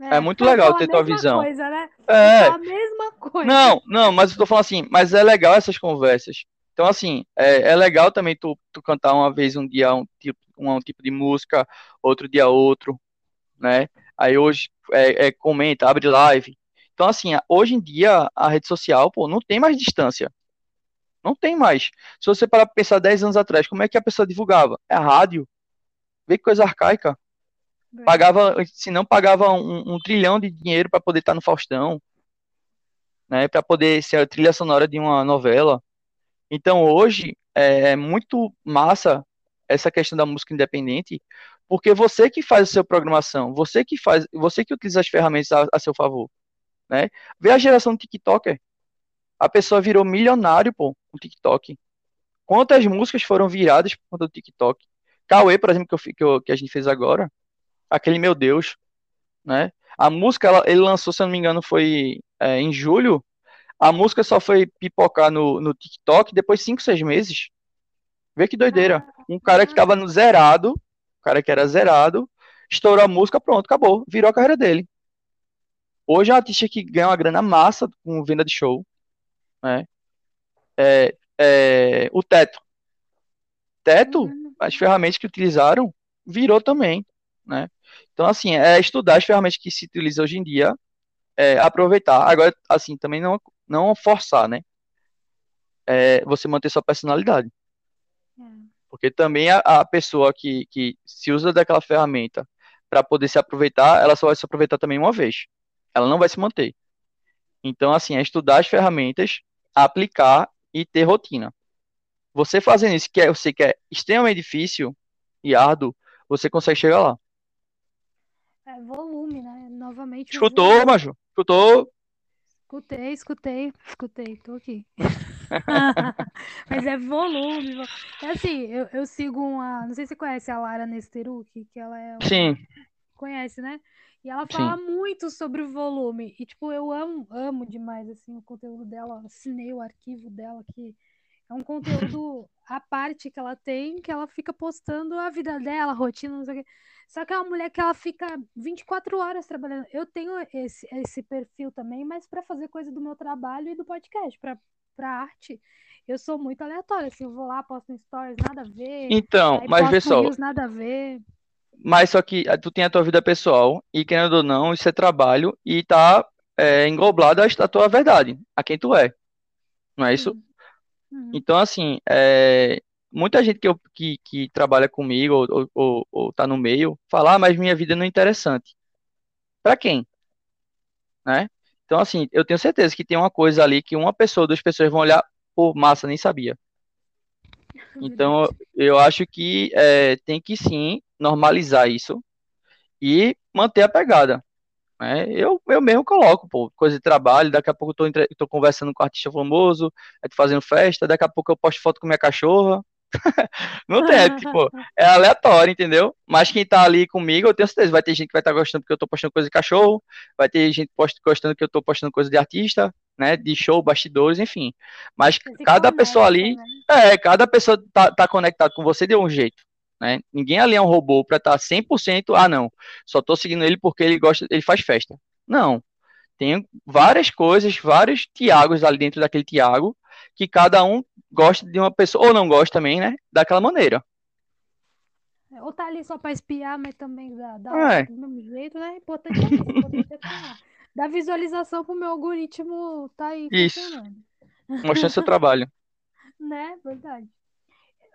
B: É, é muito legal ter tua visão.
A: Coisa, né? É.
B: A
A: mesma coisa.
B: Não, não, mas eu tô falando assim, mas é legal essas conversas. Então, assim, é, é legal também tu, tu cantar uma vez um dia um tipo, um, um tipo de música, outro dia outro, né? Aí hoje é, é, comenta, abre live. Então, assim, hoje em dia a rede social, pô, não tem mais distância. Não tem mais. Se você parar pra pensar 10 anos atrás, como é que a pessoa divulgava? É rádio, Vê que coisa arcaica. Pagava, se não pagava um, um trilhão de dinheiro para poder estar tá no Faustão, né, para poder ser a trilha sonora de uma novela. Então hoje é, é muito massa essa questão da música independente, porque você que faz a sua programação, você que faz, você que utiliza as ferramentas a, a seu favor, né? Vê a geração do TikToker. A pessoa virou milionário, pô, no TikTok. Quantas músicas foram viradas por conta do TikTok? Cauê, por exemplo, que, eu, que, eu, que a gente fez agora, aquele Meu Deus, né? A música, ela, ele lançou, se eu não me engano, foi é, em julho. A música só foi pipocar no, no TikTok depois de 5, 6 meses. Vê que doideira. Um cara que tava no zerado, um cara que era zerado, estourou a música, pronto, acabou. Virou a carreira dele. hoje é um artista que ganha uma grana massa com venda de show, né? É, é, o teto. Teto, uhum. As ferramentas que utilizaram, virou também, né? Então, assim, é estudar as ferramentas que se utilizam hoje em dia, é, aproveitar. Agora, assim, também não, não forçar, né? É, você manter sua personalidade. É. Porque também a, a, pessoa que, que se usa daquela ferramenta para poder se aproveitar, ela só vai se aproveitar também uma vez. Ela não vai se manter. Então, assim, é estudar as ferramentas, aplicar e ter rotina. Você fazendo isso, que é, eu sei que é extremamente difícil e árduo, você consegue chegar lá.
A: É volume, né? Novamente.
B: Escutou, Maju? Escutou?
A: Escutei, escutei, escutei, tô aqui. <laughs> Mas é volume. É assim, eu, eu sigo uma. Não sei se você conhece a Lara Nesteruk, que ela é. Uma...
B: Sim.
A: Conhece, né? E ela fala Sim. muito sobre o volume. E, tipo, eu amo, amo demais, assim, o conteúdo dela. Assinei o arquivo dela, que é um conteúdo à parte que ela tem, que ela fica postando a vida dela, a rotina, não sei o quê. Só que é uma mulher que ela fica 24 horas trabalhando. Eu tenho esse, esse perfil também, mas para fazer coisa do meu trabalho e do podcast, para arte, eu sou muito aleatória. Assim, eu vou lá, posto stories, nada a ver.
B: Então, mas vê só.
A: nada a ver.
B: Mas só que tu tem a tua vida pessoal, e querendo ou não, isso é trabalho, e tá é, englobado a, tua verdade, a quem tu é. Não é isso? Uhum. Então, assim, é, muita gente que, eu, que, que trabalha comigo ou, ou, ou tá no meio fala, ah, mas minha vida não é interessante. Para quem? Né? Então, assim, eu tenho certeza que tem uma coisa ali que uma pessoa, duas pessoas vão olhar, por massa, nem sabia. <laughs> Então, eu acho que é, tem que sim normalizar isso e manter a pegada. Né? Eu, eu mesmo coloco, pô, coisa de trabalho, daqui a pouco eu tô, tô conversando com um artista famoso, fazendo festa, daqui a pouco eu posto foto com minha cachorra, <laughs> não tem, é, tipo, é aleatório, entendeu? Mas quem tá ali comigo, eu tenho certeza, vai ter gente que vai estar tá gostando porque eu tô postando coisa de cachorro, vai ter gente gostando que eu tô postando coisa de artista, né, de show, bastidores, enfim. Mas cada conecta, pessoa ali, né? é, cada pessoa tá, tá conectado com você de um jeito, né? Ninguém ali é um robô para estar tá 100%, ah não, só tô seguindo ele porque ele gosta, ele faz festa. Não. Tem várias coisas, vários Tiagos ali dentro daquele Tiago, que cada um gosta de uma pessoa, ou não gosta também, né? Daquela maneira.
A: Ou tá ali só para espiar, mas também dá, dá é. do mesmo jeito, né? Importante é isso, importante é visualização pro meu algoritmo tá aí
B: Isso. Mostrando seu trabalho. <laughs>
A: né? Verdade.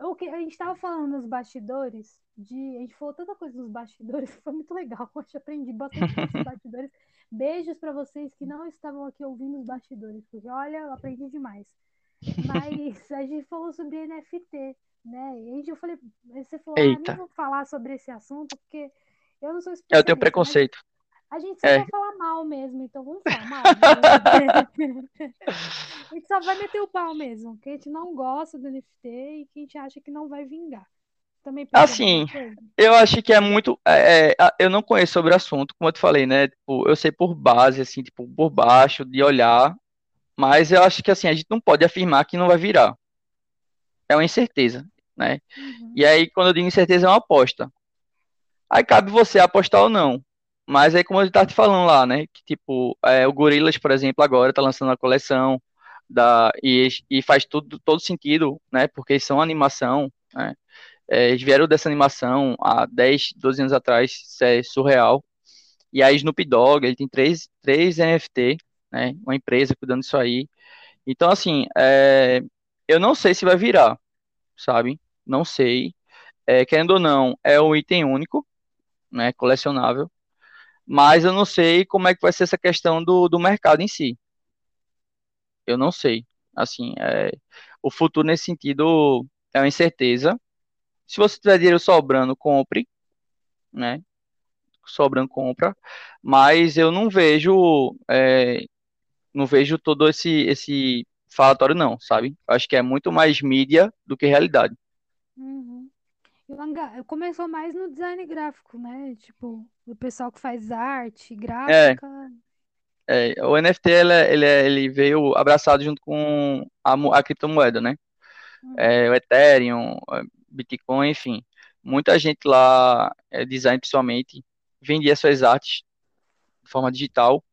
A: O que a gente tava falando nos bastidores, de, a gente falou tanta coisa nos bastidores, <laughs> foi muito legal. <laughs> Eu aprendi bastante nos <laughs> bastidores. Beijos para vocês que não estavam aqui ouvindo os bastidores, porque olha, eu aprendi demais. Mas a gente falou sobre NFT, né? E aí eu falei, você falou, ah, nem vou falar sobre esse assunto, porque eu não sou especialista.
B: Eu tenho preconceito.
A: A gente só é. vai falar mal mesmo, então vamos falar mal. Né? <laughs> a gente só vai meter o pau mesmo, que a gente não gosta do NFT e que a gente acha que não vai vingar.
B: Também assim, eu acho que é muito. É, é, eu não conheço sobre o assunto, como eu te falei, né? Tipo, eu sei por base, assim, tipo, por baixo, de olhar, mas eu acho que assim, a gente não pode afirmar que não vai virar. É uma incerteza, né? Uhum. E aí, quando eu digo incerteza, é uma aposta. Aí cabe você apostar ou não. Mas aí, como eu estava te falando lá, né? Que tipo, é, o Gorillaz, por exemplo, agora está lançando a coleção da, e, e faz tudo, todo sentido, né? Porque são animação, né? É, eles vieram dessa animação há 10, 12 anos atrás, isso é surreal. E a Snoop Dogg, ele tem três, três NFT, né? Uma empresa cuidando disso aí. Então, assim, é, eu não sei se vai virar, sabe? Não sei. É, querendo ou não, é um item único, né? Colecionável. Mas eu não sei como é que vai ser essa questão do, do mercado em si. Eu não sei. Assim, é, o futuro nesse sentido é uma incerteza. Se você tiver dinheiro sobrando, compre, né? Sobrando, compra. Mas eu não vejo é, não vejo todo esse, esse falatório, não, sabe? Acho que é muito mais mídia do que realidade.
A: Uhum. Começou mais no design gráfico, né? Tipo, o pessoal que faz arte, gráfica.
B: É, é o NFT ele, é, ele, é, ele, veio abraçado junto com a, a criptomoeda, né? Uhum. É, o Ethereum, Bitcoin, enfim. Muita gente lá, é, design principalmente, vendia suas artes de forma digital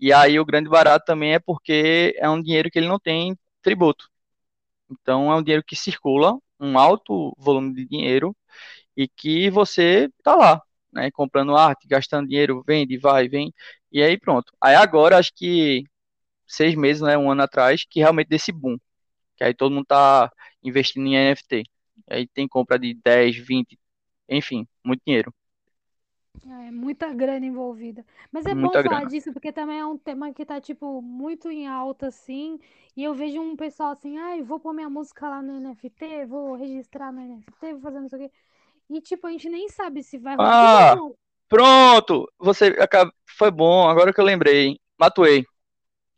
B: E aí o grande barato também é porque é um dinheiro que ele não tem tributo. Então é um dinheiro que circula, um alto volume de dinheiro, e que você tá lá, né, comprando arte, gastando dinheiro, vende, vai, vem, e aí pronto. Aí agora, acho que seis meses, né, um ano atrás, que realmente desse boom, que aí todo mundo tá investindo em NFT. Aí tem compra de 10, 20, enfim, muito dinheiro.
A: É muita grana envolvida. Mas é
B: Muita
A: bom falar
B: grana.
A: disso, porque também é um tema que tá, tipo, muito em alta, assim. E eu vejo um pessoal assim, ai, vou pôr minha música lá no NFT, vou registrar no NFT, vou fazer não sei o quê. E, tipo, a gente nem sabe se vai rolar.
B: Ah,
A: Tudo
B: pronto! Você acaba... foi bom, agora que eu lembrei. Matuei,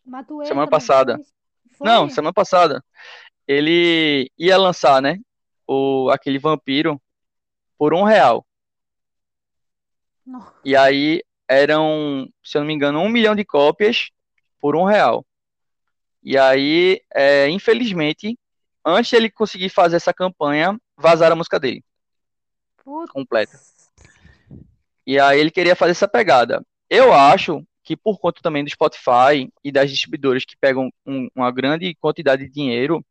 A: Matuê
B: semana passada.
A: fez.
B: Não,
A: Foi?
B: semana passada. Ele ia lançar, né? O, aquele vampiro por um real.
A: Não.
B: E aí eram, se eu não me engano, um milhão de cópias por um real. E aí, é, infelizmente, antes ele conseguir fazer essa campanha, vazaram a música dele, completa.
A: Putz.
B: E aí ele queria fazer essa pegada. Eu acho que por conta também do Spotify e das distribuidoras que pegam um- uma grande quantidade de dinheiro,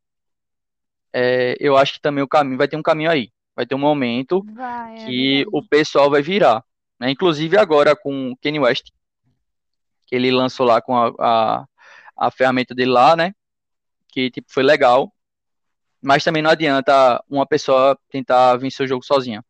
B: é, eu acho que também o caminho vai ter um caminho aí. Vai ter um momento
A: Vai, é
B: que o
A: verdade.
B: pessoal vai virar. né? Inclusive agora com o Kanye West, que ele lançou lá com a, a, a ferramenta dele lá, né? Que tipo, foi legal. Mas também não adianta uma pessoa tentar vencer o jogo sozinha.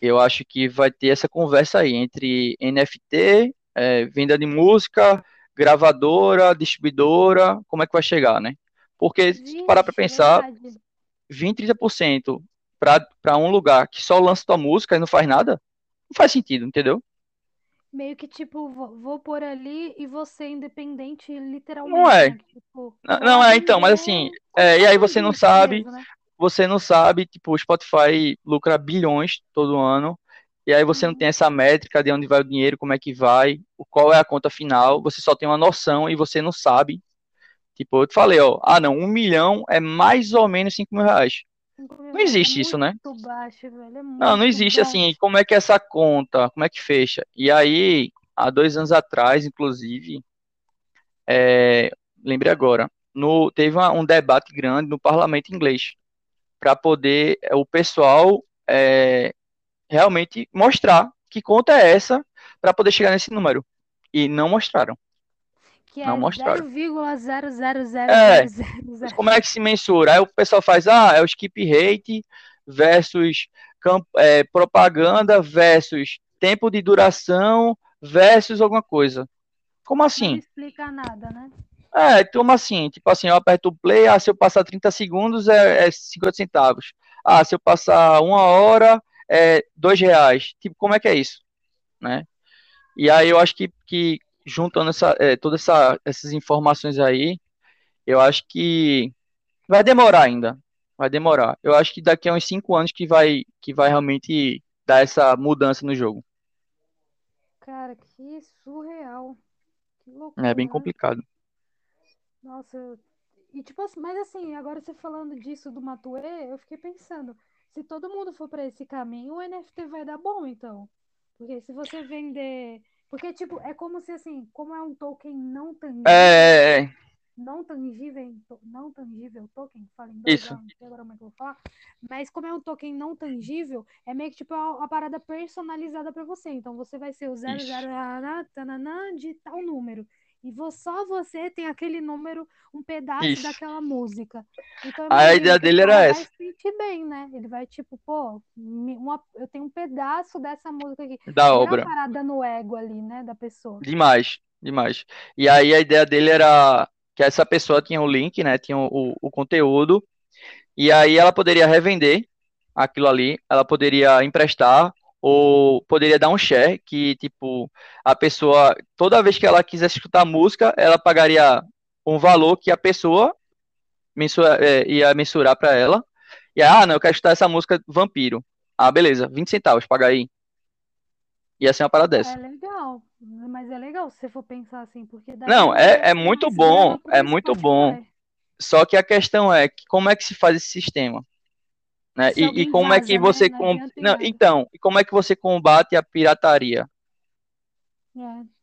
B: Eu acho que vai ter essa conversa aí entre NFT, é, venda de música, gravadora, distribuidora, como é que vai chegar, né? Porque se parar para pensar,
A: verdade.
B: 20, 30% para um lugar que só lança tua música e não faz nada, não faz sentido, entendeu?
A: Meio que, tipo, vou, vou por ali e ser independente,
B: Não
A: literalmente,
B: é.
A: né? Tipo,
B: Não, não é, então, mas assim,
A: se
B: é, e aí você não sabe,
A: né?
B: Você não sabe, tipo, o Spotify lucra bilhões todo ano, e aí você não
A: Uhum.
B: tem essa métrica de onde vai o dinheiro, como é que vai, o- qual é a conta final, você só tem uma noção e você não sabe. Tipo, eu te falei, ó, ah não, um milhão é mais ou menos cinco mil reais. Não
A: é
B: existe isso, né?
A: baixo, velho. É
B: Não, não existe assim,
A: baixo.
B: como é que é essa conta, como é que fecha? E aí, há dois anos atrás, inclusive, é, lembrei agora, no, teve uma- um debate grande no parlamento inglês para poder é, o pessoal é, realmente mostrar que conta é essa para poder chegar nesse número. E não mostraram,
A: Que
B: não
A: é
B: mostraram.
A: 0,0000000.
B: É, como é que se mensura? Aí o pessoal faz, ah, é o skip rate versus é, propaganda versus tempo de duração versus alguma coisa. Como
A: Não
B: assim?
A: explica nada, né?
B: É, como assim? Tipo assim, eu aperto o play, ah, se eu passar 30 segundos é, é 50 centavos. Ah, se eu passar uma hora é dois reais. Tipo, como é que é isso? Né? E aí eu acho que, que juntando essa, é, todas essa, essas informações aí, eu acho que vai demorar ainda. Vai demorar. Eu acho que daqui a uns cinco anos que vai, que vai realmente dar essa mudança no jogo.
A: Cara, que surreal. Que
B: É bem
A: loucura, né? Nossa, e tipo assim, mas assim, agora você falando disso do Matuê, eu fiquei pensando, se todo mundo for pra esse caminho, o NFT vai dar bom, então. Porque se você vender, porque tipo, é como se assim, como é um token não tangível,
B: É, é, é,
A: não tangível, não tangível token, fala em
B: isso.
A: ah, não sei agora como é que eu vou falar, mas como é um token não tangível, é meio que tipo uma, uma parada personalizada para você. Então você vai ser o 00
B: Isso.
A: tananã, de tal número. E só você tem aquele número, um pedaço
B: Isso.
A: daquela música. Então
B: A ideia dele era
A: vai
B: essa,
A: se sentir bem, né? Ele vai tipo, pô, uma- eu tenho um pedaço dessa música aqui.
B: da
A: Vira uma
B: obra.
A: parada no ego ali, né, da pessoa.
B: Demais, demais. E aí a ideia dele era que essa pessoa tinha o link, né? Tinha o, o, o conteúdo, e aí ela poderia revender aquilo ali, ela poderia emprestar, ou poderia dar um share, que tipo, a pessoa, toda vez que ela quisesse escutar música, ela pagaria um valor que a pessoa mensura, é, ia mensurar para ela. E aí, ah, não, eu quero escutar essa música Vampiro. Ah, beleza, 20 centavos, paga aí. Ia ser uma parada
A: É
B: dessa.
A: legal, mas é legal se você for pensar assim, porque
B: Não, é, é muito bom, é muito bom. Só que a questão é que como é que se faz esse sistema, né? E, e como é que
A: né?
B: você
A: Não
B: com... Não, então, e como é que você combate a pirataria?
A: É.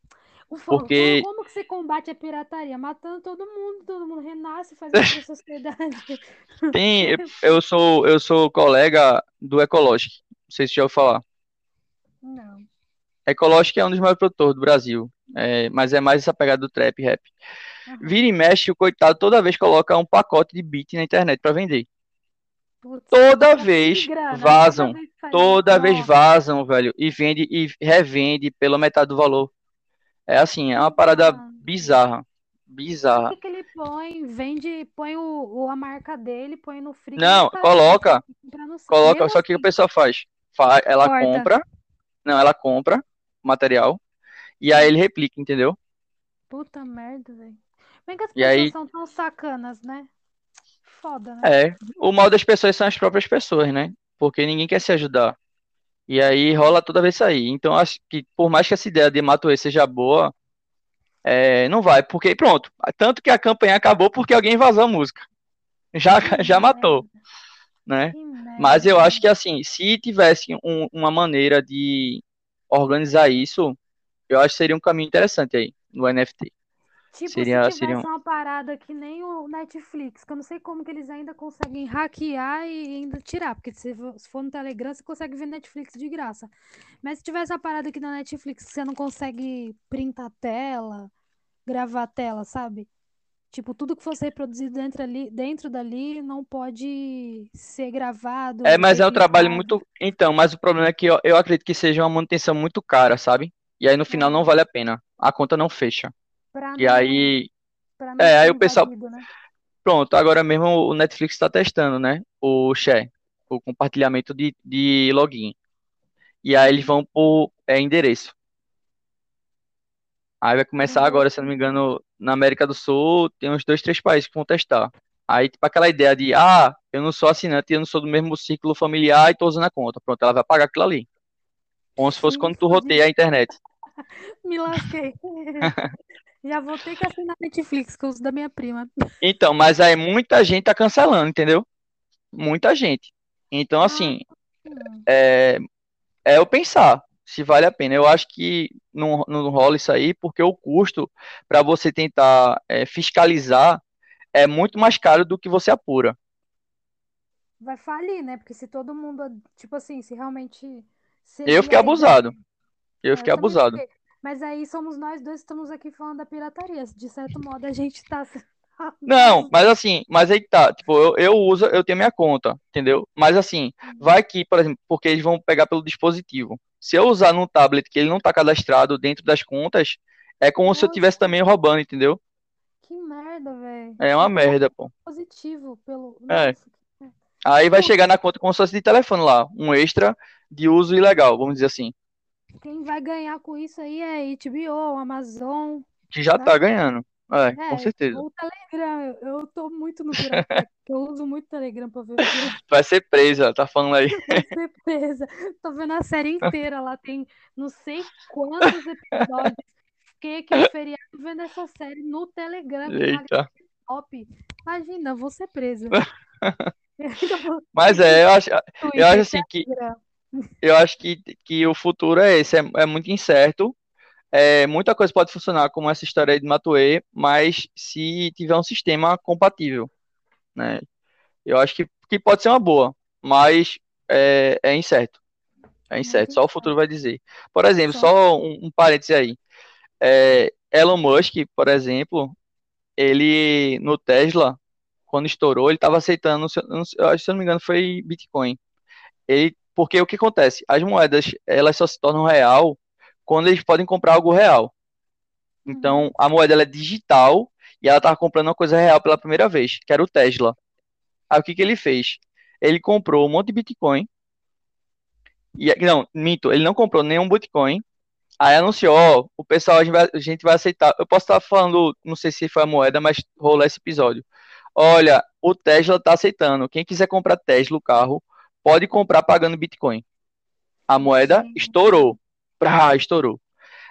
B: Porque
A: como que você combate a pirataria? Matando todo mundo, todo mundo renasce, faz outra <laughs> sociedade.
B: tem, <laughs> eu sou eu sou colega do Ecologic. Não sei se já ouviu falar.
A: Não.
B: Ecologic é um dos maiores produtores do Brasil, é, mas é mais essa pegada do trap rap. Vira e mexe, o coitado toda vez coloca um pacote de beat na internet pra vender.
A: Putz,
B: Toda vez
A: grana,
B: vazam,
A: vez faz
B: toda vez vazam, velho, e vende e revende pela metade do valor. É assim, é uma parada
A: mano.
B: bizarra,
A: O
B: bizarra.
A: que que ele põe? Vende, põe o, o- a marca dele, põe no free
B: Não, coloca, coloca, só que o que a
A: assim,
B: pessoa faz? Fa- Ela
A: corta.
B: compra, não, ela compra o material e aí ele replica, entendeu?
A: Puta merda, velho. Bem que as
B: E
A: pessoas
B: aí,
A: são tão sacanas, né? Foda, né?
B: é, o mal das pessoas são as próprias pessoas, né? Porque ninguém quer se ajudar. E aí rola toda vez isso aí. Então acho que por mais que essa ideia de Matuê seja boa, é, não vai, porque pronto. Tanto que a campanha acabou porque alguém vazou a música. Já, <laughs> já matou, né? Mas eu acho que assim, se tivesse um- uma maneira de organizar isso, eu acho que seria um caminho interessante aí no NFT.
A: Tipo, se
B: Seria, seria um...
A: tivesse uma parada que nem o Netflix, que eu não sei como que eles ainda conseguem hackear e ainda tirar, porque se for se no Telegram, você consegue ver Netflix de graça. Mas se tivesse uma parada aqui na Netflix você não consegue printar a tela, gravar a tela, sabe? Tipo, tudo que fosse reproduzido dentro ali, dentro dali não pode ser gravado,
B: É, mas é um trabalho muito. Então, mas o problema é que eu, eu acredito que seja uma manutenção muito cara, sabe? E aí no final não
A: Ah,
B: vale a pena. A conta não fecha.
A: Pra
B: E
A: não,
B: aí,
A: pra não
B: é, aí o pessoal,
A: invadido, né?
B: pronto, agora mesmo o Netflix está testando, né? O share, o compartilhamento de, de login. E aí eles
A: Uhum.
B: vão por é, endereço. Aí vai começar
A: vou.
B: agora, se não me engano, na América do Sul, tem uns dois, três países que vão testar. Aí, tipo, aquela ideia de, ah, eu não sou assinante, eu não sou do mesmo círculo familiar e tô usando a conta. Pronto, ela vai pagar aquilo ali. Como se fosse quando tu roteia a internet. <laughs>
A: me lasquei. <laughs> Já vou ter que assinar Netflix, que eu uso da minha prima.
B: Então, mas aí muita gente tá cancelando, entendeu? Muita gente. Então,
A: Ah,
B: assim, é, é eu pensar se vale a pena. Eu acho que não, não rola isso aí, porque o custo para você tentar é, fiscalizar é muito mais caro do que você apura.
A: Vai falir, né? Porque se todo mundo, tipo assim, se realmente
B: Eu
A: seguir
B: fiquei abusado. Eu
A: É,
B: fiquei
A: eu
B: abusado.
A: fiquei. Mas aí somos nós dois que estamos aqui falando da pirataria. De certo modo, a gente tá. <laughs>
B: Não, mas assim, mas aí tá, tipo, eu, eu uso, eu tenho minha conta, entendeu? Mas assim, vai que, por exemplo, porque eles vão pegar pelo dispositivo. Se eu usar num tablet que ele não tá cadastrado dentro das contas, é como se eu
A: Nossa,
B: tivesse também roubando, entendeu?
A: que merda, velho.
B: É uma
A: pegar
B: merda, pô.
A: positivo pelo.
B: É.
A: Nossa.
B: Aí vai chegar na conta como se fosse de telefone lá, um extra de uso ilegal, vamos dizer assim,
A: quem vai ganhar com isso aí é HBO, Amazon,
B: que já
A: tá?
B: tá ganhando. É, com
A: É,
B: certeza.
A: ou o Telegram. Eu, tô muito no porque eu uso muito Telegram pra ver o. <laughs>
B: Vai ser presa, tá falando aí. <laughs>
A: Vai ser presa. Tô vendo a série inteira lá, tem não sei quantos episódios. Fiquei aqui no feriado vendo essa série no Telegram com
B: Eita.
A: top. Imagina, eu vou ser presa. <laughs>
B: Mas é, eu acho, eu acho
A: Twitter,
B: assim que. Eu acho que, que o futuro é esse, é, é muito incerto. É, muita coisa pode funcionar, como essa história aí de Matuê, mas se tiver um sistema compatível, né? Eu acho que, que pode ser uma boa, mas é, é incerto. É incerto, só o futuro vai dizer. Por exemplo,
A: Só.
B: um, um parênteses aí. É, Elon Musk, por exemplo, ele no Tesla, quando estourou, ele estava aceitando, se eu não me engano, foi Bitcoin. Ele, porque o que acontece? As moedas, elas só se tornam real quando eles podem comprar algo real. Então, a moeda é digital e ela estava comprando uma coisa real pela primeira vez, que era o Tesla. Aí o que que ele fez? Ele comprou um monte de Bitcoin. E, não, minto, ele não comprou nenhum Bitcoin. Aí anunciou, ó, o pessoal, a gente vai, a gente vai aceitar. Eu posso estar falando, não sei se foi a moeda, mas rolou esse episódio. Olha, o Tesla está aceitando. Quem quiser comprar Tesla, o carro, pode comprar pagando Bitcoin. A moeda estourou. Prá, estourou.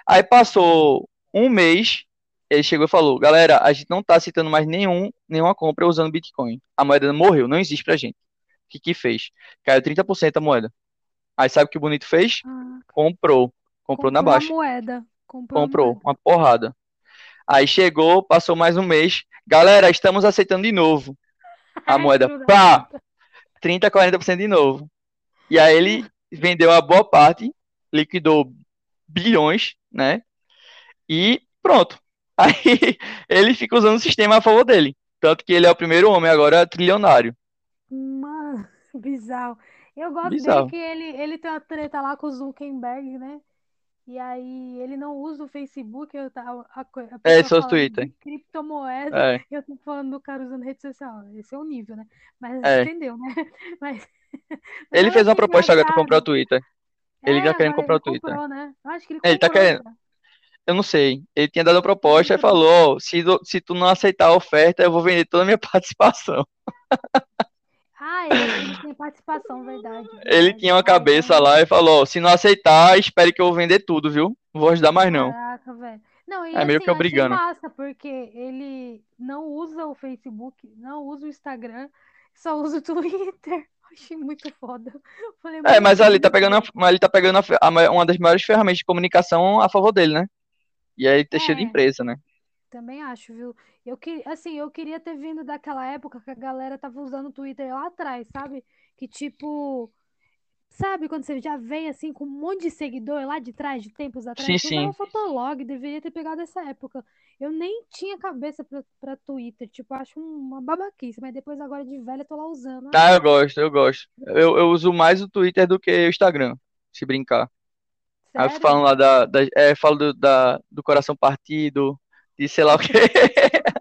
B: Aí passou um mês, ele chegou e falou: Galera, a gente não está aceitando mais nenhum, nenhuma compra usando Bitcoin. A moeda morreu, não existe pra gente. O que que fez? Caiu 30% a moeda. Aí sabe o que o bonito fez?
A: Ah,
B: Comprou. Comprou na
A: comprou a
B: baixa.
A: moeda. Comprou,
B: comprou
A: moeda.
B: uma porrada. Aí chegou, passou mais um mês. Galera, estamos aceitando de novo. A <laughs> moeda, pá. 30, 40% de novo. E aí ele vendeu a boa parte, liquidou bilhões, né? E pronto. <laughs> Aí ele fica usando o sistema a favor dele. Tanto que ele é o primeiro homem agora trilionário.
A: Mano, <laughs> bizarro. Eu gosto
B: Bizarro.
A: dele que ele, ele tem uma treta lá com o Zuckerberg, né? E aí ele não usa o Facebook, eu tava, a, a
B: É, só o
A: falando
B: Twitter.
A: criptomoeda,
B: É,
A: eu tô falando do cara usando rede social. Esse é o nível, né? Mas
B: é.
A: entendeu, né? <laughs> Mas,
B: Ele fez uma proposta agora pra comprar o. Twitter. Ele
A: É,
B: tá querendo comprar o Twitter.
A: comprou, né? Acho que ele
B: Ele tá
A: comprou
B: querendo. Eu não sei. Ele tinha dado a proposta e
A: Comprou.
B: falou: se, se tu não aceitar a oferta, eu vou vender toda a minha <laughs> participação.
A: Ah, ele, ele tem participação, verdade,
B: Ele
A: verdade.
B: tinha uma cabeça lá e falou: se não aceitar, espere que eu vou vender tudo, viu? Não vou ajudar mais não.
A: Caraca, velho. Não, e
B: É meio
A: assim,
B: que obrigando.
A: massa, porque ele não usa o Facebook, não usa o Instagram, só usa o <laughs> Twitter. Achei muito foda. Falei,
B: É, mas ali tá pegando, a- tá pegando a a ma- uma das maiores ferramentas de comunicação a favor dele, né? E aí tá cheio de
A: É,
B: empresa, né?
A: também acho, viu? Eu que, assim, eu queria ter vindo daquela época que a galera tava usando o Twitter lá atrás, sabe? Que tipo, sabe quando você já veio assim com um monte de seguidor lá de trás, de tempos atrás,
B: Sim, sim.
A: Fotolog, deveria ter pegado essa época. Eu nem tinha cabeça pra, pra Twitter, tipo, acho uma babaquice, mas depois agora de velha eu tô lá usando.
B: Ah, eu gosto, eu gosto. Eu, eu uso mais o Twitter do que o Instagram, se brincar. Aí eu
A: sério?
B: falando lá da, da é, falo do, da, do coração partido, de sei lá o quê. <laughs>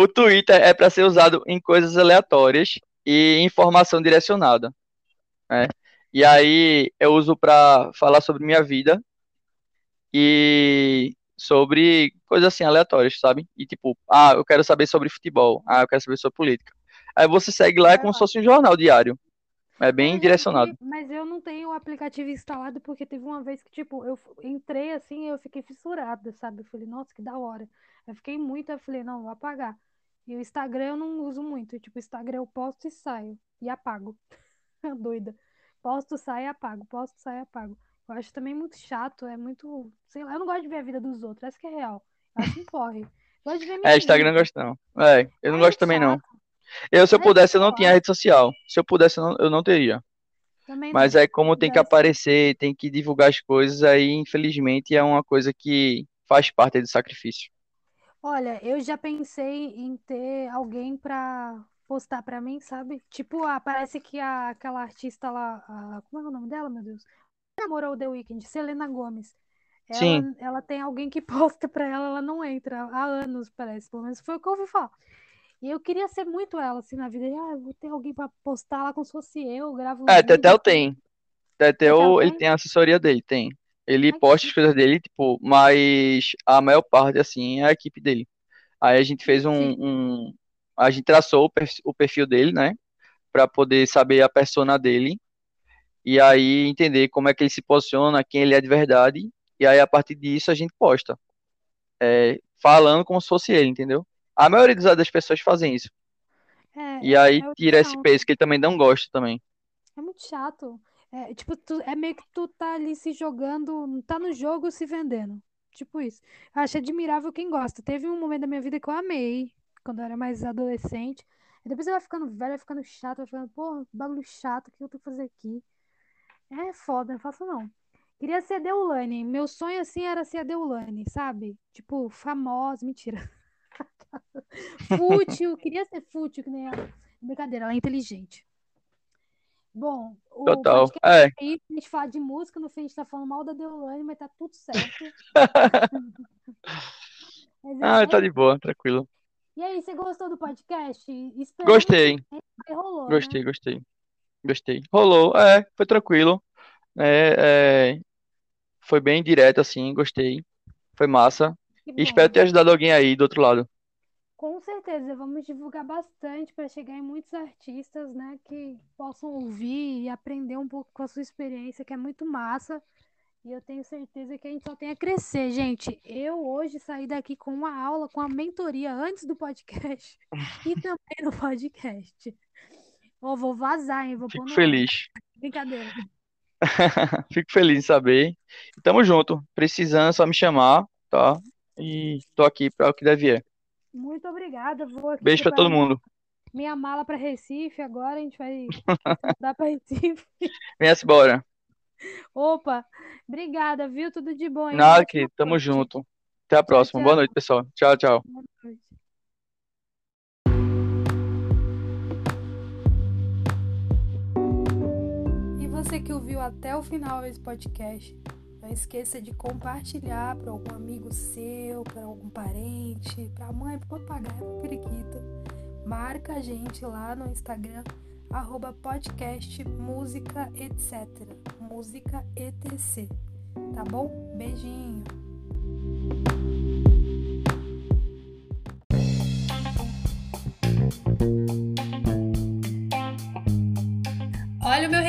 B: O Twitter é para ser usado em coisas aleatórias e informação direcionada, né? E aí eu uso para falar sobre minha vida e sobre coisas assim aleatórias, sabe? E tipo, ah, eu quero saber sobre futebol, ah, eu quero saber sobre política. Aí você segue lá, é como se fosse um jornal diário. É bem
A: eu já
B: direcionado.
A: fiquei, mas eu não tenho o aplicativo instalado porque teve uma vez que, tipo, eu entrei assim e eu fiquei fissurada, sabe? Eu falei, nossa, que da hora. Eu fiquei muito, eu falei, não, vou apagar. E o Instagram eu não uso muito. Tipo, o Instagram eu posto e saio. E apago. <laughs> Doida. Posto, saio e apago. Posto, saio e apago. Eu acho também muito chato, é muito, sei lá, eu não gosto de ver a vida dos outros, essa que é real. Eu acho um porre. Gosto de ver minha <laughs>
B: É, Instagram não gosto não. É, eu não
A: Ai,
B: gosto também não.
A: chato.
B: Eu, se eu
A: Aí,
B: pudesse, eu não tinha rede social. Se eu pudesse, eu não, eu não teria.
A: também
B: Mas
A: não.
B: é como tem que aparecer, tem que divulgar as coisas, aí infelizmente é uma coisa que faz parte do sacrifício.
A: Olha, eu já pensei em ter alguém pra postar pra mim, sabe? Tipo, ah, parece que a, aquela artista lá, a- como é o nome dela, meu Deus? Namorou o The Weeknd, Selena Gomez. Ela,
B: Sim,
A: ela tem alguém que <laughs> posta pra ela, ela não entra há anos, parece. Pelo menos foi o que eu ouvi falar. E eu queria ser muito ela, assim, na vida. Ah, eu vou ter alguém pra postar lá como se fosse eu, gravo uns
B: é,
A: vídeos.
B: Tetel tem.
A: Tetel
B: ele
A: tem?
B: tem a assessoria dele, tem. Ele posta as coisas dele, tipo, mas a maior parte, assim, é a equipe dele. Aí a gente fez um, um- a gente traçou o perfil, dele, né, Pra poder saber a persona dele e aí entender como é que ele se posiciona, quem ele é de verdade, e aí a partir disso a gente posta, é, falando como se fosse ele, entendeu? A maioria das pessoas fazem isso.
A: É,
B: E aí
A: é
B: tira esse
A: ideal.
B: peso que ele também não gosta também.
A: É muito chato. É, tipo, tu, é meio que tu tá ali se jogando, tá no jogo se vendendo. Tipo isso. Eu acho admirável quem gosta. Teve um momento da minha vida que eu amei, quando eu era mais adolescente. E depois você vai ficando velho, vai ficando chato, vai ficando, pô, bagulho chato, o que eu que fazer aqui? É foda, não faço não. Queria ser a Deulane. Meu sonho, assim, era ser a Deulane, sabe? Tipo, famosa, mentira. <laughs> Fútil, queria ser fútil, que nem ela. Brincadeira, ela é inteligente. Bom, o
B: Total.
A: podcast
B: É.
A: isso, a gente fala de música, no fim a gente tá falando mal da Deolane, mas tá tudo certo. <laughs> É,
B: Ah,
A: é
B: tá de boa, tranquilo.
A: E aí, você gostou do podcast?
B: Gostei,
A: que aí rolou, né?
B: gostei, gostei, gostei. Rolou, é, foi tranquilo, é, é, foi bem direto assim, gostei, foi massa. E espero ter ajudado alguém aí do outro lado.
A: Com certeza, vamos divulgar bastante para chegar em muitos artistas, né, que possam ouvir e aprender um pouco com a sua experiência, que é muito massa. E eu tenho certeza que a gente só tem a crescer, gente. Eu hoje saí daqui com uma aula, com a mentoria antes do podcast <laughs> e também no podcast. Ó, vou vazar, hein? Vou
B: Fico
A: no
B: feliz.
A: Brincadeira. <laughs>
B: Fico feliz em saber. Tamo junto. Precisando, é só me chamar, tá? E tô aqui para o que é.
A: Muito obrigada. Vou aqui
B: Beijo para todo mundo.
A: minha mala para Recife. Agora a gente vai <laughs> dar para Recife.
B: Venha-se embora.
A: Opa, obrigada, viu? Tudo de bom. Uma
B: Nada, que tamo junto. Até a
A: Tchau,
B: próxima. Boa
A: tchau.
B: noite, pessoal. Tchau, tchau.
A: Boa noite. E você que ouviu até o final esse podcast, esqueça de compartilhar para algum amigo seu, para algum parente, para a mãe, para o papagaio, para periquito. Marca a gente lá no Instagram, arroba podcast música etc. Música etc. Tá bom? Beijinho.